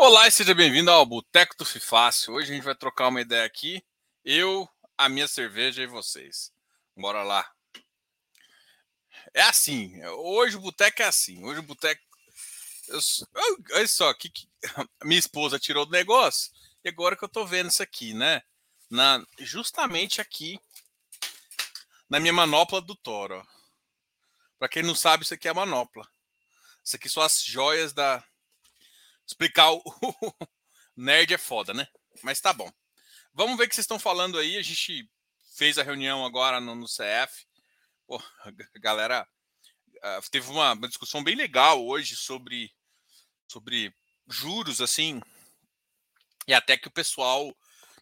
Olá e seja bem-vindo ao Boteco do Fifácio. Hoje a gente vai trocar uma ideia aqui. Eu, a minha cerveja e vocês. Bora lá. É assim. Hoje o boteco é assim. Hoje o boteco. Eu... Olha só, que, que... minha esposa tirou do negócio. E agora que eu tô vendo isso aqui, né? Na... Justamente aqui. Na minha manopla do Toro. Para quem não sabe, isso aqui é a manopla. Isso aqui são as joias da, Explicar o nerd é foda, né? Mas tá bom. Vamos ver o que vocês estão falando aí. A gente fez a reunião agora no, no CF. Pô, galera uh, teve uma, uma, discussão bem legal hoje sobre, sobre juros, assim. E até que o pessoal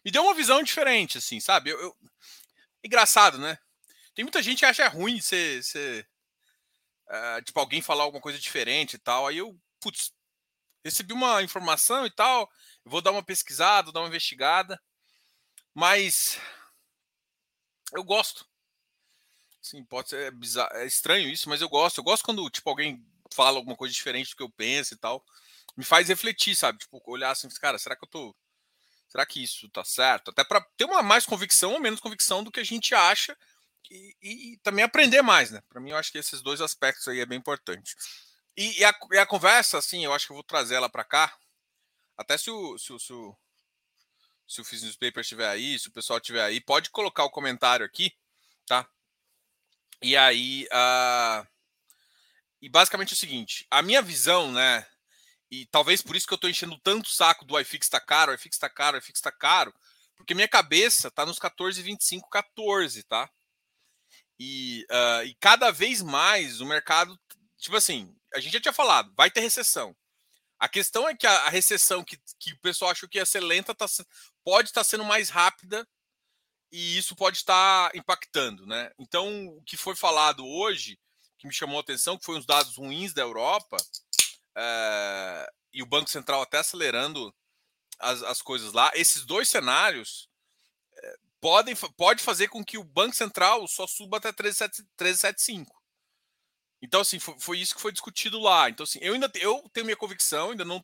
me deu uma visão diferente, assim, sabe? Eu, eu... Engraçado, né? Tem muita gente que acha ruim ser, ser uh, tipo, alguém falar alguma coisa diferente e tal. Aí eu, putz, recebi uma informação e tal, vou dar uma pesquisada, dar uma investigada, mas eu gosto. Sim, pode ser bizarro, é estranho isso, mas eu gosto. Eu gosto quando tipo alguém fala alguma coisa diferente do que eu penso e tal. Me faz refletir, sabe? Tipo, olhar assim, cara, será que eu tô será que isso tá certo? Até para ter uma mais convicção ou menos convicção do que a gente acha e, e, e também aprender mais, né? Para mim, eu acho que esses dois aspectos aí é bem importante. E, e, a, e, a, conversa, assim, eu acho que eu vou trazer ela para cá. Até se o, se, o, se, o, se o Fiz Newspaper estiver aí, se o pessoal estiver aí, pode colocar o comentário aqui, tá? E aí. Uh, e basicamente é o seguinte: a minha visão, né? E talvez por isso que eu estou enchendo tanto o saco do iFix tá caro, iFix tá caro, iFix tá caro, porque minha cabeça tá nos 14,25, 14, tá? E, uh, e cada vez mais o mercado, tipo assim, a gente já tinha falado, vai ter recessão. A questão é que a, a recessão que, que o pessoal achou que ia ser lenta tá, pode estar tá sendo mais rápida e isso pode estar tá impactando, né? Então, o que foi falado hoje, que me chamou a atenção, que foi os dados ruins da Europa, é, e o Banco Central até acelerando as, as coisas lá, esses dois cenários é, podem pode fazer com que o Banco Central só suba até 13,75. Então, assim, foi, foi, isso que foi discutido lá. Então, assim, eu ainda eu tenho minha convicção, ainda não.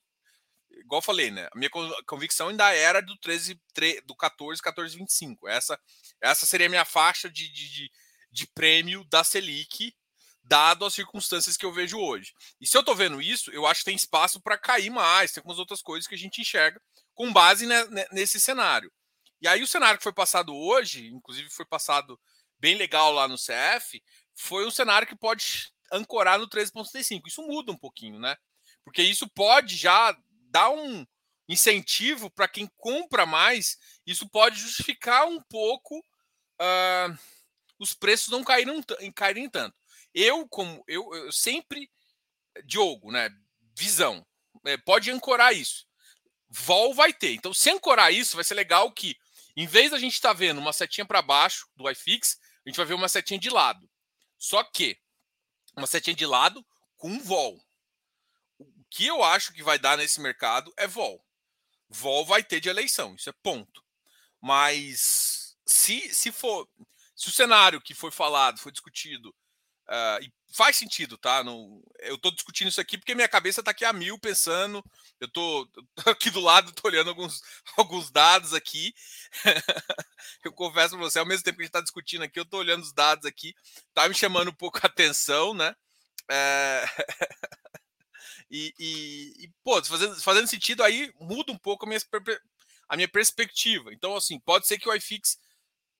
Igual eu falei, né? A minha convicção ainda era do 13, 3, do 14, 14, 25. Essa, essa seria a minha faixa de, de, de, de prêmio da Selic, dado as circunstâncias que eu vejo hoje. E se eu tô vendo isso, eu acho que tem espaço para cair mais, tem algumas outras coisas que a gente enxerga com base ne, nesse cenário. E aí o cenário que foi passado hoje, inclusive foi passado bem legal lá no CF, foi um cenário que pode ancorar no 13,35. Isso muda um pouquinho, né? Porque isso pode já dar um incentivo para quem compra mais. Isso pode justificar um pouco uh, os preços não caírem, caírem tanto. Eu, como eu, eu sempre, Diogo, né? Visão, é, pode ancorar isso. Vol vai ter. Então, se ancorar isso, vai ser legal que, em vez da gente estar tá vendo uma setinha para baixo do iFix, a gente vai ver uma setinha de lado. Só que uma setinha de lado com vol. O que eu acho que vai dar nesse mercado é vol. Vol vai ter de eleição, isso é ponto. Mas se, se for. Se o cenário que foi falado, foi discutido, uh, e faz sentido, tá? No, eu estou discutindo isso aqui porque minha cabeça está aqui a mil pensando. Eu estou aqui do lado, estou olhando alguns, alguns dados aqui. eu confesso para você, ao mesmo tempo que a gente está discutindo aqui, eu estou olhando os dados aqui, tá me chamando um pouco a atenção, né? É... e, e, e, pô, fazendo, fazendo sentido aí, muda um pouco a minha, a minha perspectiva. Então, assim, pode ser que o iFix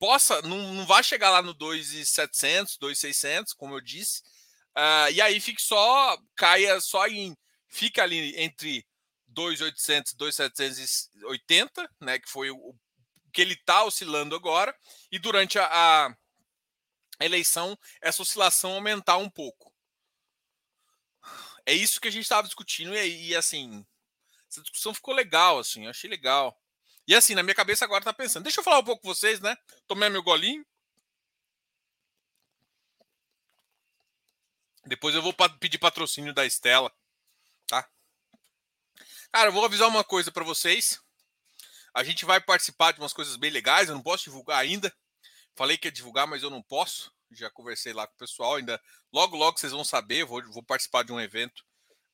possa, não, não vai chegar lá no 2,700, 2,600, como eu disse, Uh, e aí fica só, caia só em, fica ali entre 2.800 e 2.780, né, que foi o que ele está oscilando agora, e durante a, a, eleição essa oscilação aumentar um pouco. É isso que a gente estava discutindo e, e, assim, essa discussão ficou legal, assim, eu achei legal. E assim, na minha cabeça agora tá pensando, deixa eu falar um pouco com vocês, né? Tomei meu golinho. Depois eu vou pedir patrocínio da Estela, tá? Cara, eu vou avisar uma coisa para vocês. A gente vai participar de umas coisas bem legais. Eu não posso divulgar ainda. Falei que ia divulgar, mas eu não posso. Já conversei lá com o pessoal. Ainda logo, logo vocês vão saber. Eu vou, vou participar de um evento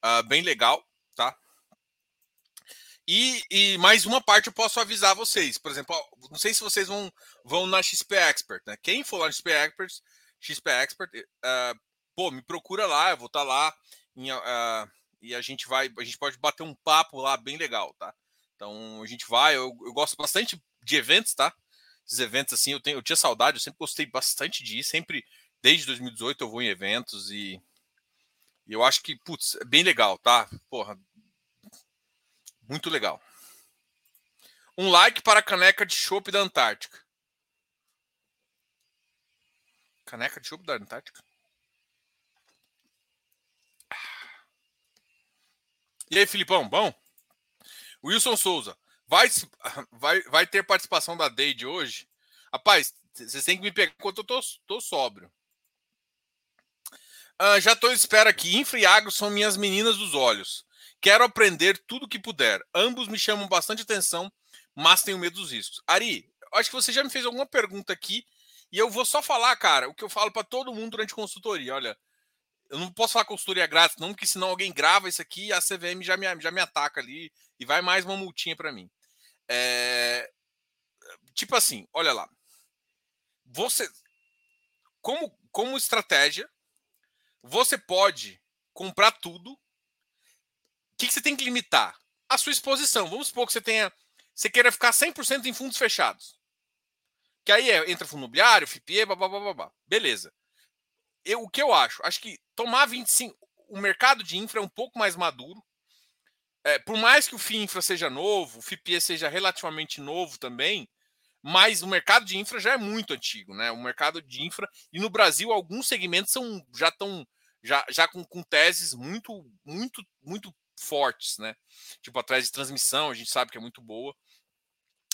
uh, bem legal, tá? E, e mais uma parte eu posso avisar vocês. Por exemplo, não sei se vocês vão, vão na XP Expert, né? Quem for lá na XP Expert, XP Expert, uh, pô, me procura lá, eu vou estar tá lá em, uh, e a gente vai, a gente pode bater um papo lá bem legal, tá? Então a gente vai, eu, eu gosto bastante de eventos, tá? Esses eventos assim, eu tenho, eu tinha saudade, eu sempre gostei bastante de ir, sempre desde 2018 eu vou em eventos e, e eu acho que, putz, é bem legal, tá? Porra, muito legal. Um like para a caneca de chopp da Antártica. Caneca de chopp da Antártica? E aí, Filipão, bom? Wilson Souza, vai, vai, vai ter participação da Deide hoje? Rapaz, vocês têm que me pegar enquanto eu tô, tô sóbrio. Uh, já à espera aqui. Infra Agro são minhas meninas dos olhos. Quero aprender tudo que puder. Ambos me chamam bastante atenção, mas tenho medo dos riscos. Ari, acho que você já me fez alguma pergunta aqui e eu vou só falar, cara, o que eu falo para todo mundo durante consultoria. Olha, eu não posso falar consultoria grátis, não, porque senão alguém grava isso aqui e a CVM já me, já me ataca ali e vai mais uma multinha para mim. É... Tipo assim, olha lá. Você, como, como estratégia, você pode comprar tudo que, que você tem que limitar? A sua exposição. Vamos supor que você tenha. Você queira ficar 100% em fundos fechados. Que aí é, entra fundo imobiliário, FIPE, blá. Beleza. Eu, o que eu acho? Acho que tomar 25. O mercado de infra é um pouco mais maduro. É, por mais que o FII infra seja novo, o FIPE seja relativamente novo também, mas o mercado de infra já é muito antigo, né? O mercado de infra, e no Brasil, alguns segmentos são, já estão já, já com, com teses muito, muito, muito fortes, né? Tipo, atrás de transmissão, a gente sabe que é muito boa.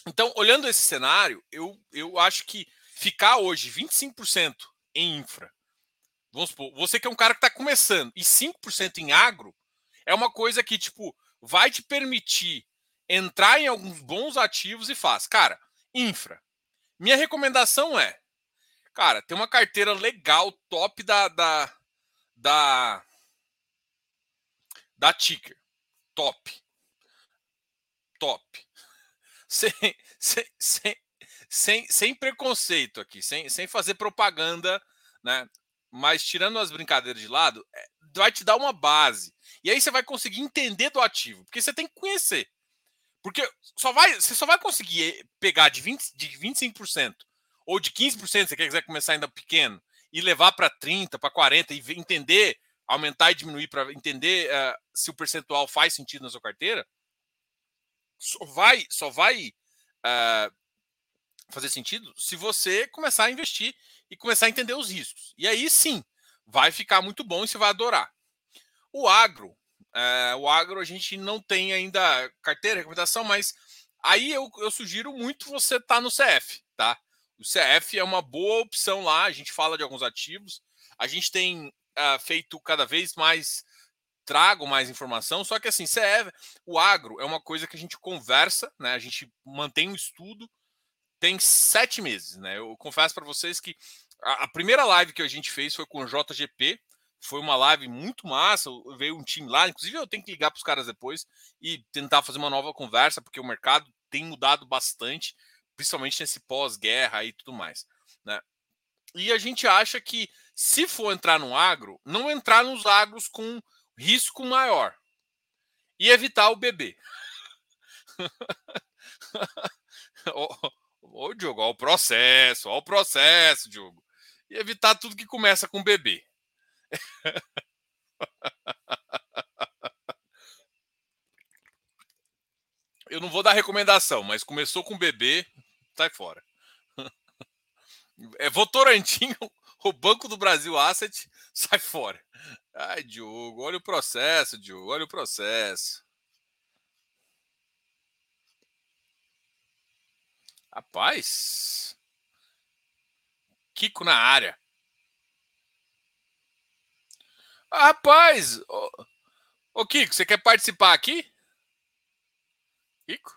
Então, olhando esse cenário, eu, eu acho que ficar hoje 25% em infra, vamos supor, você que é um cara que está começando, e 5% em agro, é uma coisa que, tipo, vai te permitir entrar em alguns bons ativos e faz. Cara, infra. Minha recomendação é, cara, tem uma carteira legal, top da, da, da da Ticker. Top. Top. Sem, sem, sem, sem, preconceito aqui, sem, sem fazer propaganda, né? Mas tirando as brincadeiras de lado, é, vai te dar uma base. E aí você vai conseguir entender do ativo, porque você tem que conhecer. Porque só vai, você só vai conseguir pegar de, 20, de 25% ou de 15%, se você quiser começar ainda pequeno, e levar para 30%, para 40% e entender aumentar e diminuir para entender uh, se o percentual faz sentido na sua carteira, só vai, só vai uh, fazer sentido se você começar a investir e começar a entender os riscos. E aí sim, vai ficar muito bom e você vai adorar. O agro, uh, o agro a gente não tem ainda carteira, recomendação, mas aí eu, eu sugiro muito você estar tá no CF, tá? O CF é uma boa opção lá, a gente fala de alguns ativos, a gente tem uh, feito cada vez mais trago mais informação, só que assim, CE, o agro é uma coisa que a gente conversa, né? A gente mantém um estudo, tem sete meses, né? Eu confesso para vocês que a, a, primeira live que a gente fez foi com o JGP, foi uma live muito massa, veio um time lá, inclusive eu tenho que ligar para os caras depois e tentar fazer uma nova conversa, porque o mercado tem mudado bastante, principalmente nesse pós-guerra e tudo mais, né? E a gente acha que se for entrar no agro, não entrar nos agros com risco maior e evitar o bebê. ô, ô, Diogo, olha o processo, olha o processo, Diogo. E evitar tudo que começa com bebê. Eu não vou dar recomendação, mas começou com bebê, sai fora. É Votorantim o Banco do Brasil Asset sai fora. Ai, Diogo, olha o processo, Diogo, olha o processo. Rapaz. Kiko na área. Ah, rapaz! Ô, ô, Kiko, você quer participar aqui? Kiko?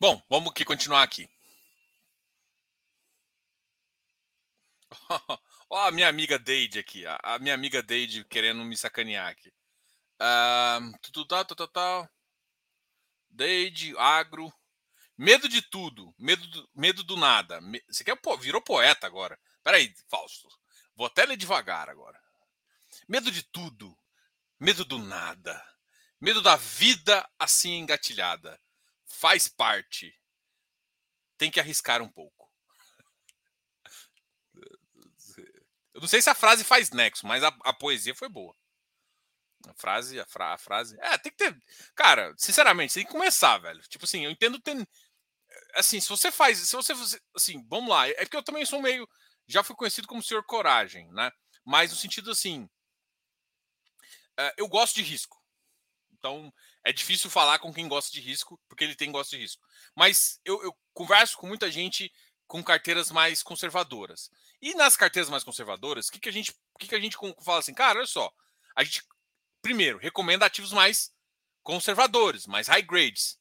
Bom, vamos aqui continuar aqui. Ó, a minha amiga Deide aqui, a, minha amiga Deide querendo me sacanear aqui. Uh, tal, tal, tal. Deide, agro. Medo de tudo, medo do, medo do nada. Você quer, pô, virou poeta agora. Peraí, Fausto. Vou até ler devagar agora. Medo de tudo, medo do nada, medo da vida assim engatilhada. Faz parte. Tem que arriscar um pouco. Eu não sei se a frase faz nexo, mas a, a poesia foi boa. A frase, a, fra, a, frase. É, tem que ter. Cara, sinceramente, tem que começar, velho. Tipo assim, eu entendo. Tem, assim, se você faz. Se você. Assim, vamos lá. É porque eu também sou meio. Já fui conhecido como senhor coragem, né? Mas no sentido assim. É, eu gosto de risco. Então, é difícil falar com quem gosta de risco, porque ele tem gosto de risco. Mas eu, eu converso com muita gente com carteiras mais conservadoras. E nas carteiras mais conservadoras, o que, que a gente, que, que a gente fala assim, cara, olha só, a gente primeiro recomenda ativos mais conservadores, mais high grades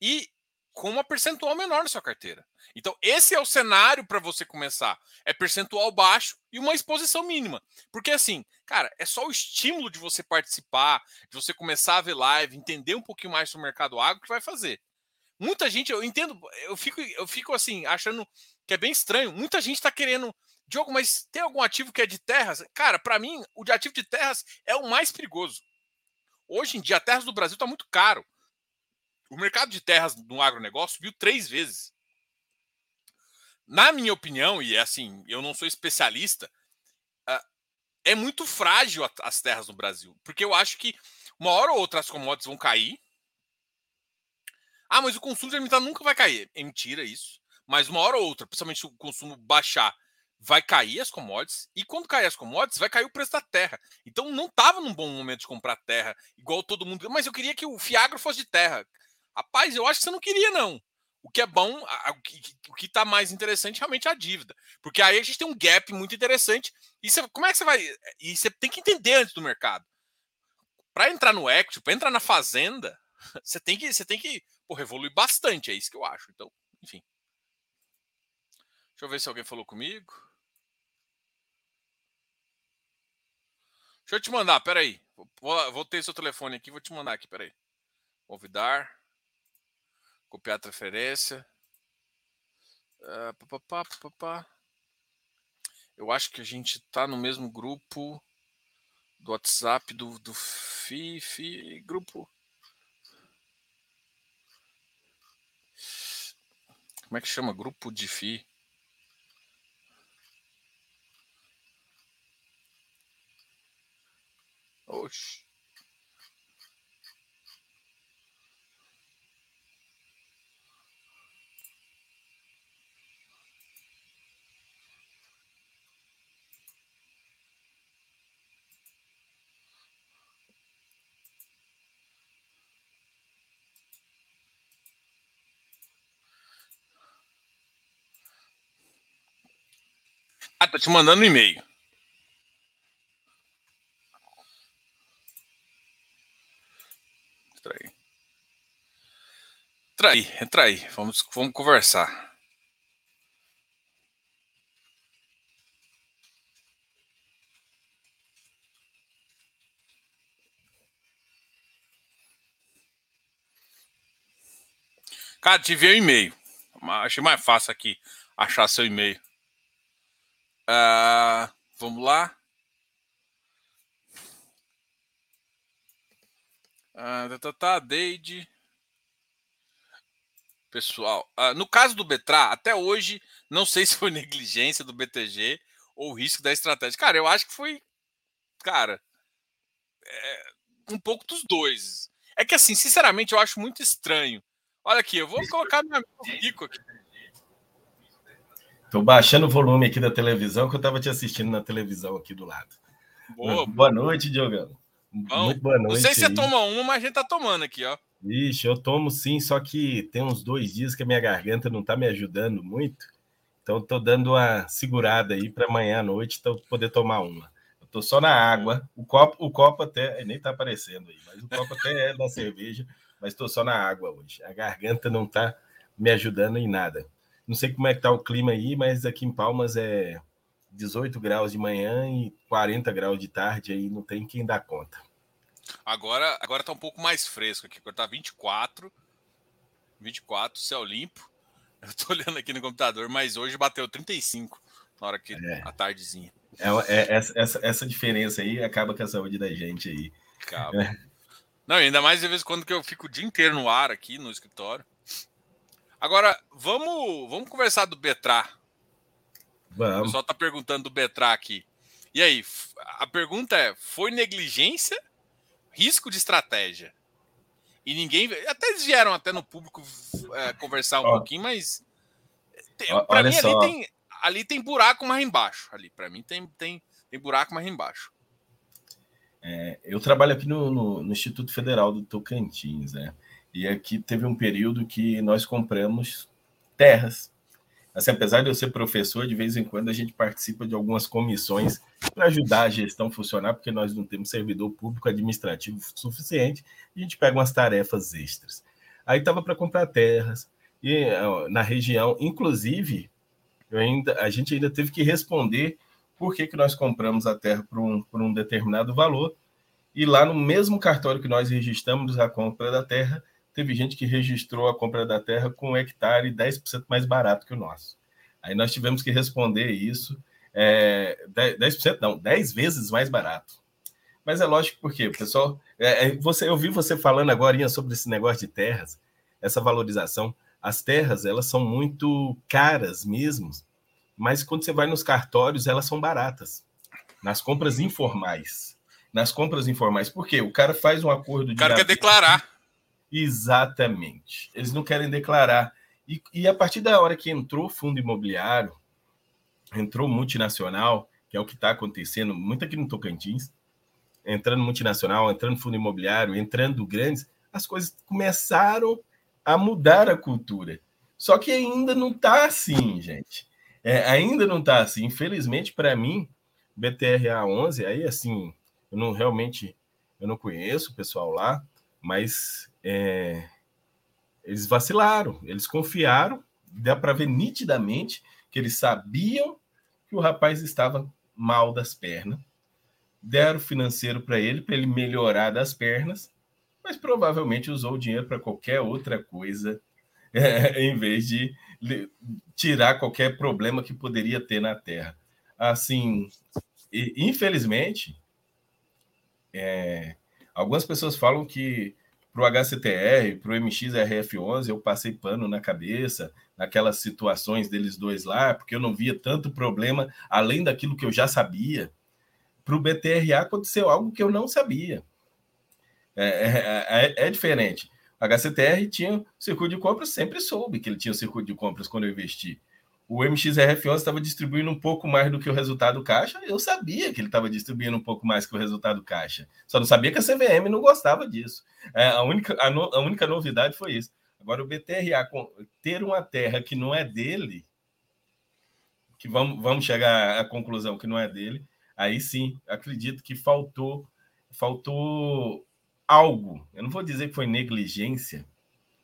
e com uma percentual menor na sua carteira. Então, esse é o cenário para você começar. É percentual baixo e uma exposição mínima. Porque assim, cara, é só o estímulo de você participar, de você começar a ver live, entender um pouquinho mais sobre o mercado agro que vai fazer. Muita gente, eu entendo, eu fico, eu fico assim, achando que é bem estranho. Muita gente está querendo. Diogo, mas tem algum ativo que é de terras? Cara, para mim, o de ativo de terras é o mais perigoso. Hoje em dia, a terras do Brasil está muito caro. O mercado de terras no agronegócio viu três vezes. Na minha opinião, e é assim, eu não sou especialista, ah, é muito frágil as terras no Brasil. Porque eu acho que uma hora ou outra as commodities vão cair, ah, mas o consumo de alimentar nunca vai cair. É mentira isso. Mas uma hora ou outra, principalmente se o consumo baixar, vai cair as commodities. E quando cair as commodities, vai cair o preço da terra. Então não estava num bom momento de comprar terra, igual todo mundo. Mas eu queria que o Fiagro fosse de terra. Rapaz, eu acho que você não queria, não. O que é bom, o que está mais interessante realmente é a dívida. Porque aí a gente tem um gap muito interessante. E você, como é que você vai. E você tem que entender antes do mercado. Para entrar no equity, para entrar na fazenda, você tem que, você tem que pô, evolui bastante, é isso que eu acho. Então, enfim. Deixa eu ver se alguém falou comigo. Deixa eu te mandar, peraí. Vou, vou ter seu telefone aqui, vou te mandar aqui, peraí. Convidar. Copiar a transferência. Uh, pá, pá, pá, pá, Eu acho que a gente tá no mesmo grupo do WhatsApp do, do FIFI. Grupo. Como é que chama? Grupo de FI. Oxi. Ah, tá te mandando um e-mail. Entra aí. Entra aí, entra aí. Vamos, vamos conversar. Cara, te enviei um e-mail. Achei mais fácil aqui achar seu e-mail. Uh, vamos lá. Uh, tá, tá, tá, Deide. Pessoal, uh, no caso do Betra, até hoje, não sei se foi negligência do BTG ou risco da estratégia. Cara, eu acho que foi, cara, é, um pouco dos dois. É que assim, sinceramente, eu acho muito estranho. Olha aqui, eu vou colocar meu amigo Rico aqui. Estou baixando o volume aqui da televisão, que eu estava te assistindo na televisão aqui do lado. Boa, boa noite, Diogão. Muito boa noite. Não sei se você toma uma, mas a gente tá tomando aqui, ó. Ixi, eu tomo sim, só que tem uns dois dias que a minha garganta não tá me ajudando muito. Então, estou dando uma segurada aí para amanhã à noite então, poder tomar uma. Eu tô só na água. O copo, o copo até nem tá aparecendo aí, mas o copo até é da cerveja, mas estou só na água hoje. A garganta não tá me ajudando em nada. Não sei como é que tá o clima aí, mas aqui em Palmas é 18 graus de manhã e 40 graus de tarde, aí não tem quem dá conta. Agora, agora tá um pouco mais fresco aqui, agora tá 24, 24, céu limpo. Eu tô olhando aqui no computador, mas hoje bateu 35 na hora que é. a tardezinha. É, é, essa, essa diferença aí acaba com a saúde da gente aí. Acaba. Não, ainda mais de vez em quando que eu fico o dia inteiro no ar aqui no escritório. Agora, vamos, vamos conversar do Betrá. Vamos. O pessoal tá perguntando do Betrá aqui. E aí, a pergunta é: foi negligência? Risco de estratégia? E ninguém. Até eles vieram até no público é, conversar um Ó. pouquinho, mas. Para mim, ali tem, ali tem buraco mais embaixo. Ali, para mim, tem, tem, tem buraco mais embaixo. É, eu trabalho aqui no, no, no, Instituto Federal do Tocantins, né? E aqui teve um período que nós compramos terras. Assim, apesar de eu ser professor, de vez em quando a gente participa de algumas comissões para ajudar a gestão a funcionar, porque nós não temos servidor público administrativo suficiente, a gente pega umas tarefas extras. Aí estava para comprar terras e na região, inclusive, ainda, a gente ainda teve que responder por que, que nós compramos a terra por um, por um determinado valor. E lá no mesmo cartório que nós registramos a compra da terra, teve gente que registrou a compra da terra com um hectare 10% mais barato que o nosso. Aí nós tivemos que responder isso, é, 10%, não, 10 vezes mais barato. Mas é lógico porque, pessoal, é, é, você, eu vi você falando agora sobre esse negócio de terras, essa valorização. As terras, elas são muito caras mesmo, mas quando você vai nos cartórios, elas são baratas. Nas compras informais. Nas compras informais. Por quê? O cara faz um acordo de. O cara quer declarar. Exatamente. Eles não querem declarar. E, e a partir da hora que entrou fundo imobiliário, entrou multinacional, que é o que está acontecendo muito aqui no Tocantins, entrando multinacional, entrando fundo imobiliário, entrando grandes, as coisas começaram a mudar a cultura. Só que ainda não está assim, gente. É, ainda não está assim. Infelizmente, para mim, BTRA 11, aí assim, eu não realmente eu não conheço o pessoal lá, mas é, eles vacilaram, eles confiaram, dá para ver nitidamente que eles sabiam que o rapaz estava mal das pernas, deram financeiro para ele, para ele melhorar das pernas, mas provavelmente usou o dinheiro para qualquer outra coisa, é, em vez de tirar qualquer problema que poderia ter na Terra. Assim, infelizmente, é, algumas pessoas falam que para o HCTR, para o MXRF11, eu passei pano na cabeça, naquelas situações deles dois lá, porque eu não via tanto problema além daquilo que eu já sabia. Para o BTRA aconteceu algo que eu não sabia. É, é, é, é diferente. HCTR tinha circuito de compras, sempre soube que ele tinha o circuito de compras quando eu investi. O MXRF11 estava distribuindo um pouco mais do que o resultado caixa, eu sabia que ele estava distribuindo um pouco mais que o resultado caixa. Só não sabia que a CVM não gostava disso. É, a, única, a, no, a única novidade foi isso. Agora, o BTRA ter uma terra que não é dele, que vamos, vamos chegar à conclusão que não é dele, aí sim, acredito que faltou faltou algo. Eu não vou dizer que foi negligência,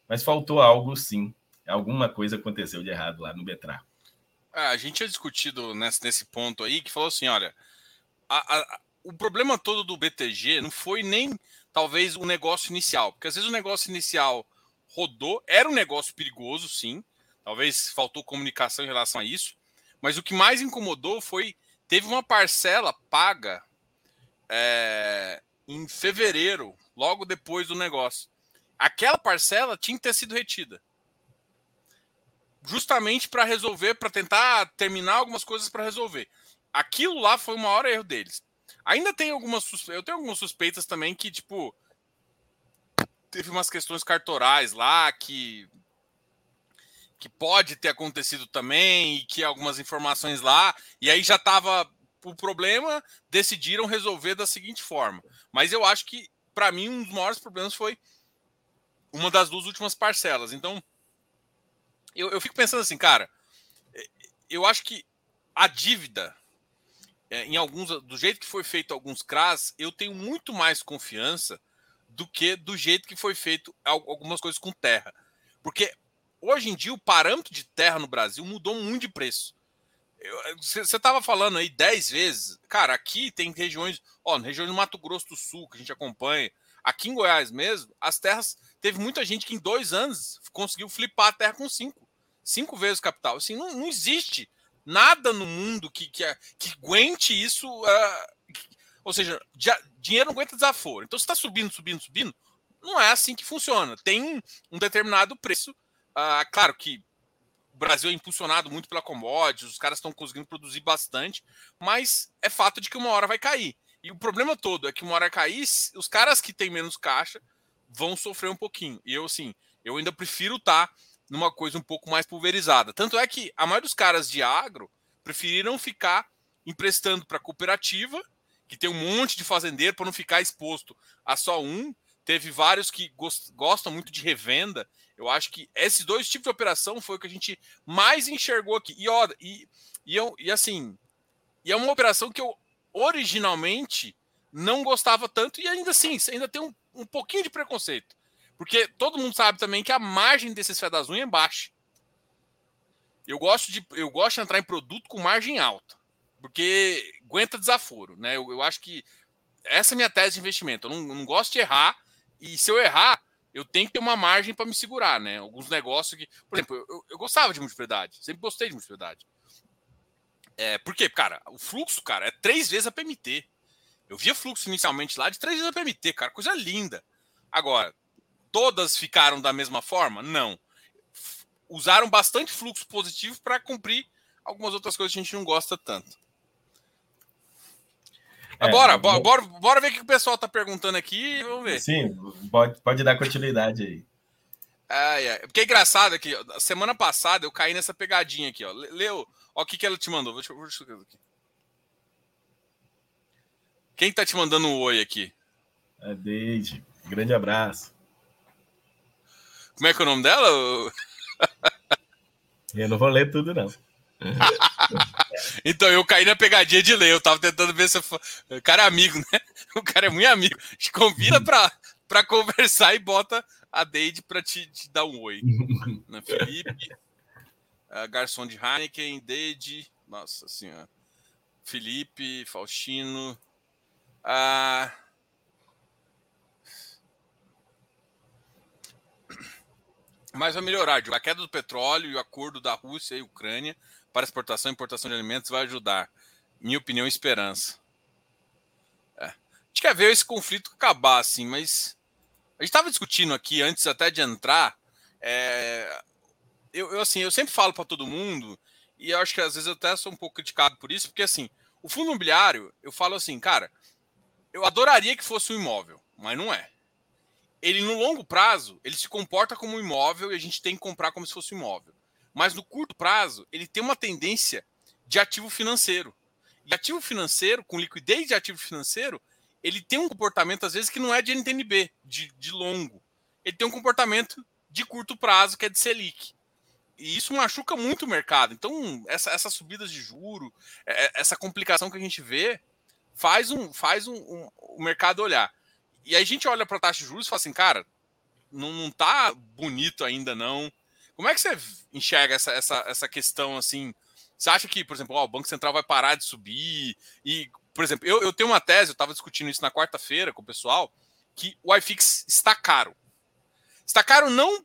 mas faltou algo sim. Alguma coisa aconteceu de errado lá no Betra. Ah, a gente tinha discutido nesse, nesse ponto aí que falou assim: olha, a, a, o problema todo do BTG não foi nem talvez o negócio inicial, porque às vezes o negócio inicial rodou, era um negócio perigoso, sim. Talvez faltou comunicação em relação a isso, mas o que mais incomodou foi teve uma parcela paga é, em fevereiro, logo depois do negócio. Aquela parcela tinha que ter sido retida. Justamente para resolver, para tentar terminar algumas coisas para resolver. Aquilo lá foi o maior erro deles. Ainda tem algumas eu tenho algumas suspeitas também que tipo teve umas questões cartorais lá que que pode ter acontecido também e que algumas informações lá e aí já estava o problema, decidiram resolver da seguinte forma. Mas eu acho que, para mim, um dos maiores problemas foi uma das duas últimas parcelas. Então, eu, eu fico pensando assim, cara, é, eu acho que a dívida, é, em alguns, do jeito que foi feito alguns CRAS, eu tenho muito mais confiança do que do jeito que foi feito algumas coisas com terra. Porque hoje em dia o parâmetro de terra no Brasil mudou muito de preço. Você estava falando aí 10 vezes. Cara, aqui tem regiões, ó, regiões do Mato Grosso do Sul, que a gente acompanha. Aqui em Goiás mesmo, as terras. Teve muita gente que em dois anos conseguiu flipar a terra com cinco. Cinco vezes o capital. Assim, não, não existe nada no mundo que, que, que aguente isso. Uh, ou seja, dinheiro não aguenta desaforo. Então, se está subindo, subindo, subindo, não é assim que funciona. Tem um determinado preço. Uh, claro que o Brasil é impulsionado muito pela commodities, os caras estão conseguindo produzir bastante, mas é fato de que uma hora vai cair. E o problema todo é que uma hora cair, os caras que têm menos caixa vão sofrer um pouquinho. E eu, assim, eu ainda prefiro estar tá numa coisa um pouco mais pulverizada. Tanto é que a maioria dos caras de agro preferiram ficar emprestando para cooperativa, que tem um monte de fazendeiro, para não ficar exposto a só um. Teve vários que gostam muito de revenda eu acho que esses dois tipos de operação foi o que a gente mais enxergou aqui. E, ó, e, e, eu, e assim, e é uma operação que eu originalmente não gostava tanto, e ainda assim, ainda tem um, um pouquinho de preconceito. Porque todo mundo sabe também que a margem desses fé das unhas é baixa. Eu gosto de, eu gosto de entrar em produto com margem alta, porque aguenta desaforo, né? Eu, eu acho que essa é a minha tese de investimento. Eu não, não gosto de errar, e se eu errar, eu tenho que ter uma margem para me segurar, né? Alguns negócios que. Por exemplo, eu, eu gostava de multiplicidade, sempre gostei de multiplicidade. É, por quê? Cara, o fluxo, cara, é três vezes a PMT. Eu via fluxo inicialmente lá de três vezes a PMT, cara, coisa linda. Agora, todas ficaram da mesma forma? Não. Usaram bastante fluxo positivo para cumprir algumas outras coisas que a gente não gosta tanto. É, bora, bora, bora ver o que o pessoal está perguntando aqui. Vamos ver. Sim, pode, pode dar continuidade aí. Ah, é. Porque é engraçado aqui, semana passada eu caí nessa pegadinha aqui, ó. Leu, ó, o que, que ela te mandou. Deixa eu, deixa eu aqui. Quem tá te mandando um oi aqui? A Deide. Grande abraço. Como é que é o nome dela? eu não vou ler tudo, não. então eu caí na pegadinha de ler. Eu tava tentando ver se eu... o cara é amigo, né? O cara é muito amigo. Te convida pra, pra conversar e bota a Deide pra te, te dar um oi. né? Felipe, garçom de Heineken, Deide, nossa senhora. Felipe, Faustino. Ah, mas vai melhorar. A queda do petróleo e o acordo da Rússia e Ucrânia para exportação e importação de alimentos vai ajudar. Minha opinião, esperança. É. A gente quer ver esse conflito acabar, assim, mas a gente estava discutindo aqui antes até de entrar. É... Eu, eu, assim, eu sempre falo para todo mundo, e eu acho que às vezes eu até sou um pouco criticado por isso, porque assim, o fundo imobiliário, eu falo assim, cara, eu adoraria que fosse um imóvel, mas não é. Ele no longo prazo, ele se comporta como um imóvel e a gente tem que comprar como se fosse um imóvel. Mas no curto prazo, ele tem uma tendência de ativo financeiro. E ativo financeiro, com liquidez de ativo financeiro, ele tem um comportamento, às vezes, que não é de NTNB, de, de longo. Ele tem um comportamento de curto prazo, que é de Selic. E isso machuca muito o mercado. Então, essa, essas subidas de juro, é, é, essa complicação que a gente vê, faz um, faz um, um o mercado olhar. E aí a gente olha para a taxa de juros e fala assim, cara, não, não tá bonito ainda não. Como é que você enxerga essa, essa, essa questão assim? Você acha que, por exemplo, ó, o Banco Central vai parar de subir? E, por exemplo, eu, eu tenho uma tese, eu estava discutindo isso na quarta-feira com o pessoal, que o iFix está caro. Está caro não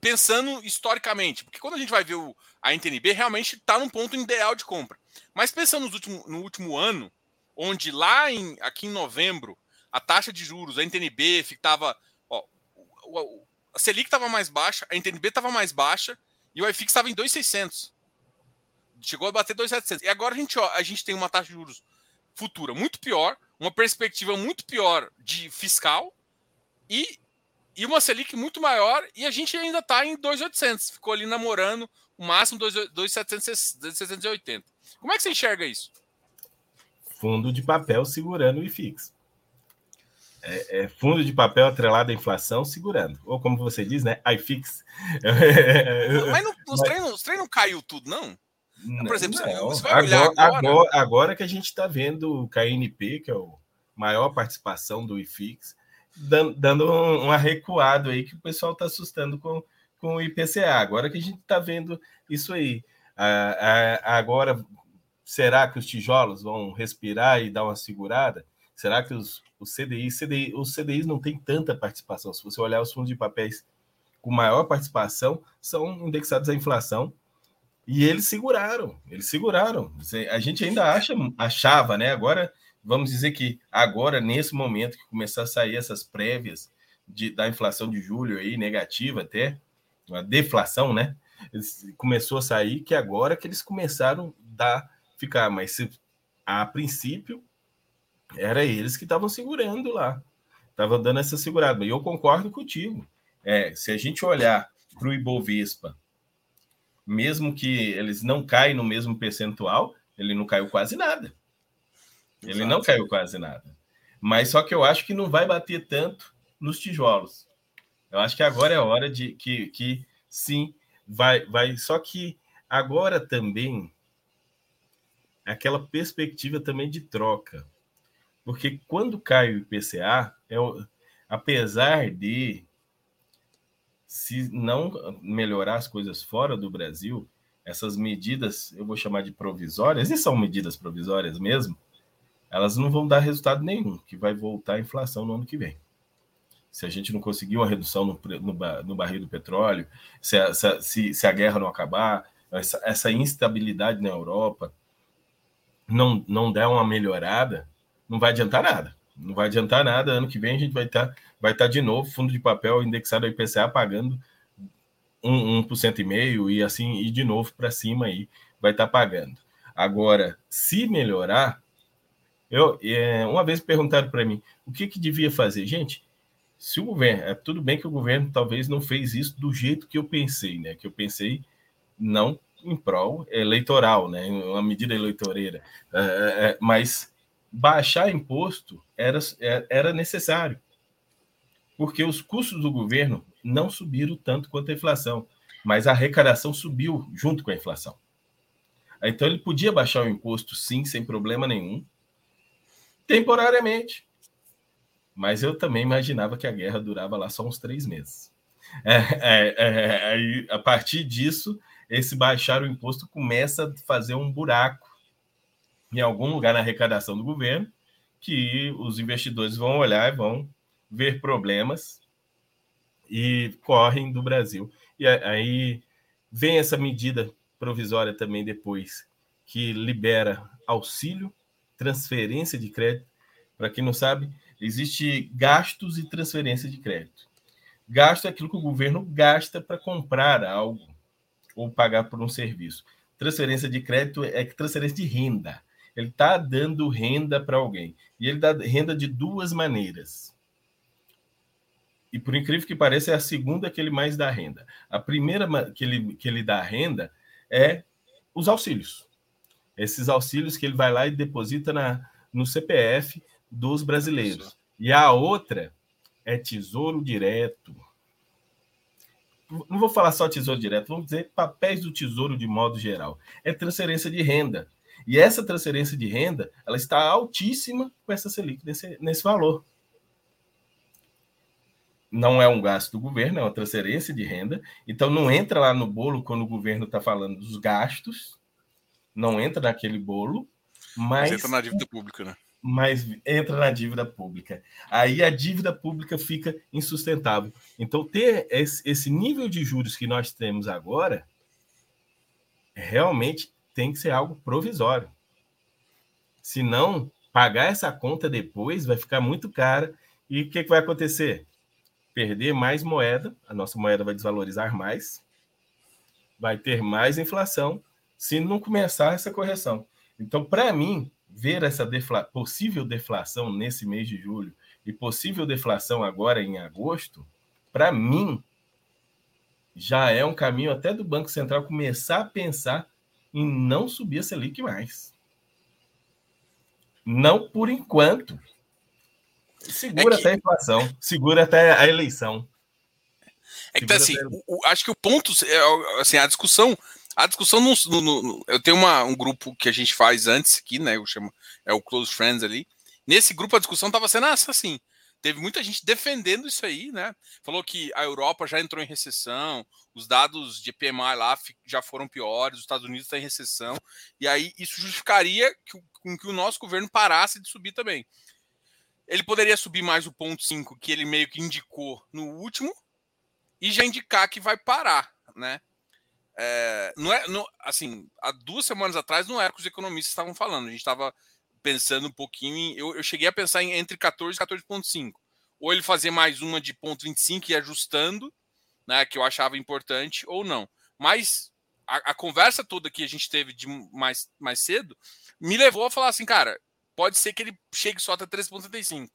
pensando historicamente, porque quando a gente vai ver o, a NTNB, realmente está num ponto ideal de compra. Mas pensando no último, no último ano, onde lá em, aqui em novembro, a taxa de juros, a NTNB, estava a Selic estava mais baixa, a NTNB estava mais baixa e o IFIX estava em 2,600. Chegou a bater 2,700. E agora a gente, ó, a gente tem uma taxa de juros futura muito pior, uma perspectiva muito pior de fiscal e, e uma Selic muito maior e a gente ainda está em 2,800. Ficou ali namorando o máximo 2,780. Como é que você enxerga isso? Fundo de papel segurando o IFIX. É, é, fundo de papel atrelado à inflação segurando. Ou como você diz, né? iFix. Mas não, os, treinos, os treinos não caiu tudo, não? não Por exemplo, não. você vai agora, agora... agora... Agora, que a gente está vendo o KNP, que é o maior participação do IFIX, dando, dando uma recuada aí que o pessoal está assustando com, com o IPCA. Agora que a gente está vendo isso aí. Ah, ah, agora, será que os tijolos vão respirar e dar uma segurada? Será que os, os CDI, CDI, os CDIs não têm tanta participação? Se você olhar os fundos de papéis com maior participação, são indexados à inflação. E eles seguraram, eles seguraram. A gente ainda acha, achava, né? Agora, vamos dizer que agora, nesse momento que começar a sair essas prévias de, da inflação de julho aí, negativa até, a deflação, né? Começou a sair que agora que eles começaram a ficar, mas se, a princípio era eles que estavam segurando lá, estavam dando essa segurada. E eu concordo contigo. É, se a gente olhar para o Ibovespa, mesmo que eles não caem no mesmo percentual, ele não caiu quase nada. Ele Exato. não caiu quase nada. Mas só que eu acho que não vai bater tanto nos tijolos. Eu acho que agora é hora de que, que sim, vai, vai. Só que agora também aquela perspectiva também de troca. Porque quando cai o IPCA, é, apesar de se não melhorar as coisas fora do Brasil, essas medidas, eu vou chamar de provisórias, e são medidas provisórias mesmo, elas não vão dar resultado nenhum, que vai voltar a inflação no ano que vem. Se a gente não conseguir uma redução no, no, no barril do petróleo, se a, se, se a guerra não acabar, essa, essa, instabilidade na Europa não, não der uma melhorada, não vai adiantar nada. Não vai adiantar nada. Ano que vem a gente vai estar tá, vai tá de novo, fundo de papel indexado ao IPCA pagando 1%, meio e assim, e de novo para cima aí, vai estar tá pagando. Agora, se melhorar, eu, é, uma vez perguntaram para mim o que, que devia fazer. Gente, se o governo, é tudo bem que o governo talvez não fez isso do jeito que eu pensei, né? Que eu pensei não em prol eleitoral, né? Uma medida eleitoreira, é, é, é mas baixar imposto era, é, era necessário, porque os custos do governo não subiram tanto quanto a inflação, mas a arrecadação subiu junto com a inflação. Então ele podia baixar o imposto, sim, sem problema nenhum, temporariamente mas eu também imaginava que a guerra durava lá só uns três meses. É, é, é, a partir disso, esse baixar o imposto começa a fazer um buraco em algum lugar na arrecadação do governo, que os investidores vão olhar e vão ver problemas e correm do Brasil. E aí vem essa medida provisória também depois, que libera auxílio, transferência de crédito. Para quem não sabe, Existe gastos e transferência de crédito. Gasto é aquilo que o governo gasta para comprar algo ou pagar por um serviço. Transferência de crédito é transferência de renda. Ele está dando renda para alguém. E ele dá renda de duas maneiras. E por incrível que pareça, é a segunda que ele mais dá renda. A primeira que ele, que ele dá renda é os auxílios. Esses auxílios que ele vai lá e deposita na, no CPF dos brasileiros. E a outra é tesouro direto. Não vou falar só tesouro direto, vamos dizer papéis do tesouro de modo geral. É transferência de renda. E essa transferência de renda, ela está altíssima com essa Selic nesse, nesse valor. Não é um gasto do governo, é uma transferência de renda. Então não entra lá no bolo quando o governo está falando dos gastos. Não entra naquele bolo, mas. mas entra na dívida pública, né? mas entra na dívida pública. Aí a dívida pública fica insustentável. Então, ter esse nível de juros que nós temos agora realmente tem que ser algo provisório. Se não, pagar essa conta depois vai ficar muito cara. E o que, que vai acontecer? Perder mais moeda, a nossa moeda vai desvalorizar mais, vai ter mais inflação se não começar essa correção. Então, para mim, ver essa defla possível deflação nesse mês de julho e possível deflação agora em agosto, para mim, já é um caminho até do Banco Central começar a pensar em não subir a Selic mais. Não por enquanto. Segura é que... até a inflação, segura até a eleição. É que tá assim, o, acho que o ponto, é, assim, a discussão a discussão no, no, no, eu tenho uma, um grupo que a gente faz antes aqui, né? Eu chamo é o Close Friends ali. Nesse grupo a discussão estava sendo assim: teve muita gente defendendo isso aí, né? Falou que a Europa já entrou em recessão, os dados de PMI lá já foram piores, os Estados Unidos estão em recessão, e aí isso justificaria que, com que o nosso governo parasse de subir também. Ele poderia subir mais o ponto 5, que ele meio que indicou no último, e já indicar que vai parar, né? É, não é, não, assim, há duas semanas atrás não era o que os economistas estavam falando. A gente estava pensando um pouquinho em, eu, eu, cheguei a pensar em entre 14 e 14,5. Ou ele fazer mais uma de ponto 25 e ajustando, né, que eu achava importante, ou não. Mas a, a, conversa toda que a gente teve de mais, mais cedo me levou a falar assim, cara, pode ser que ele chegue só até 3,75.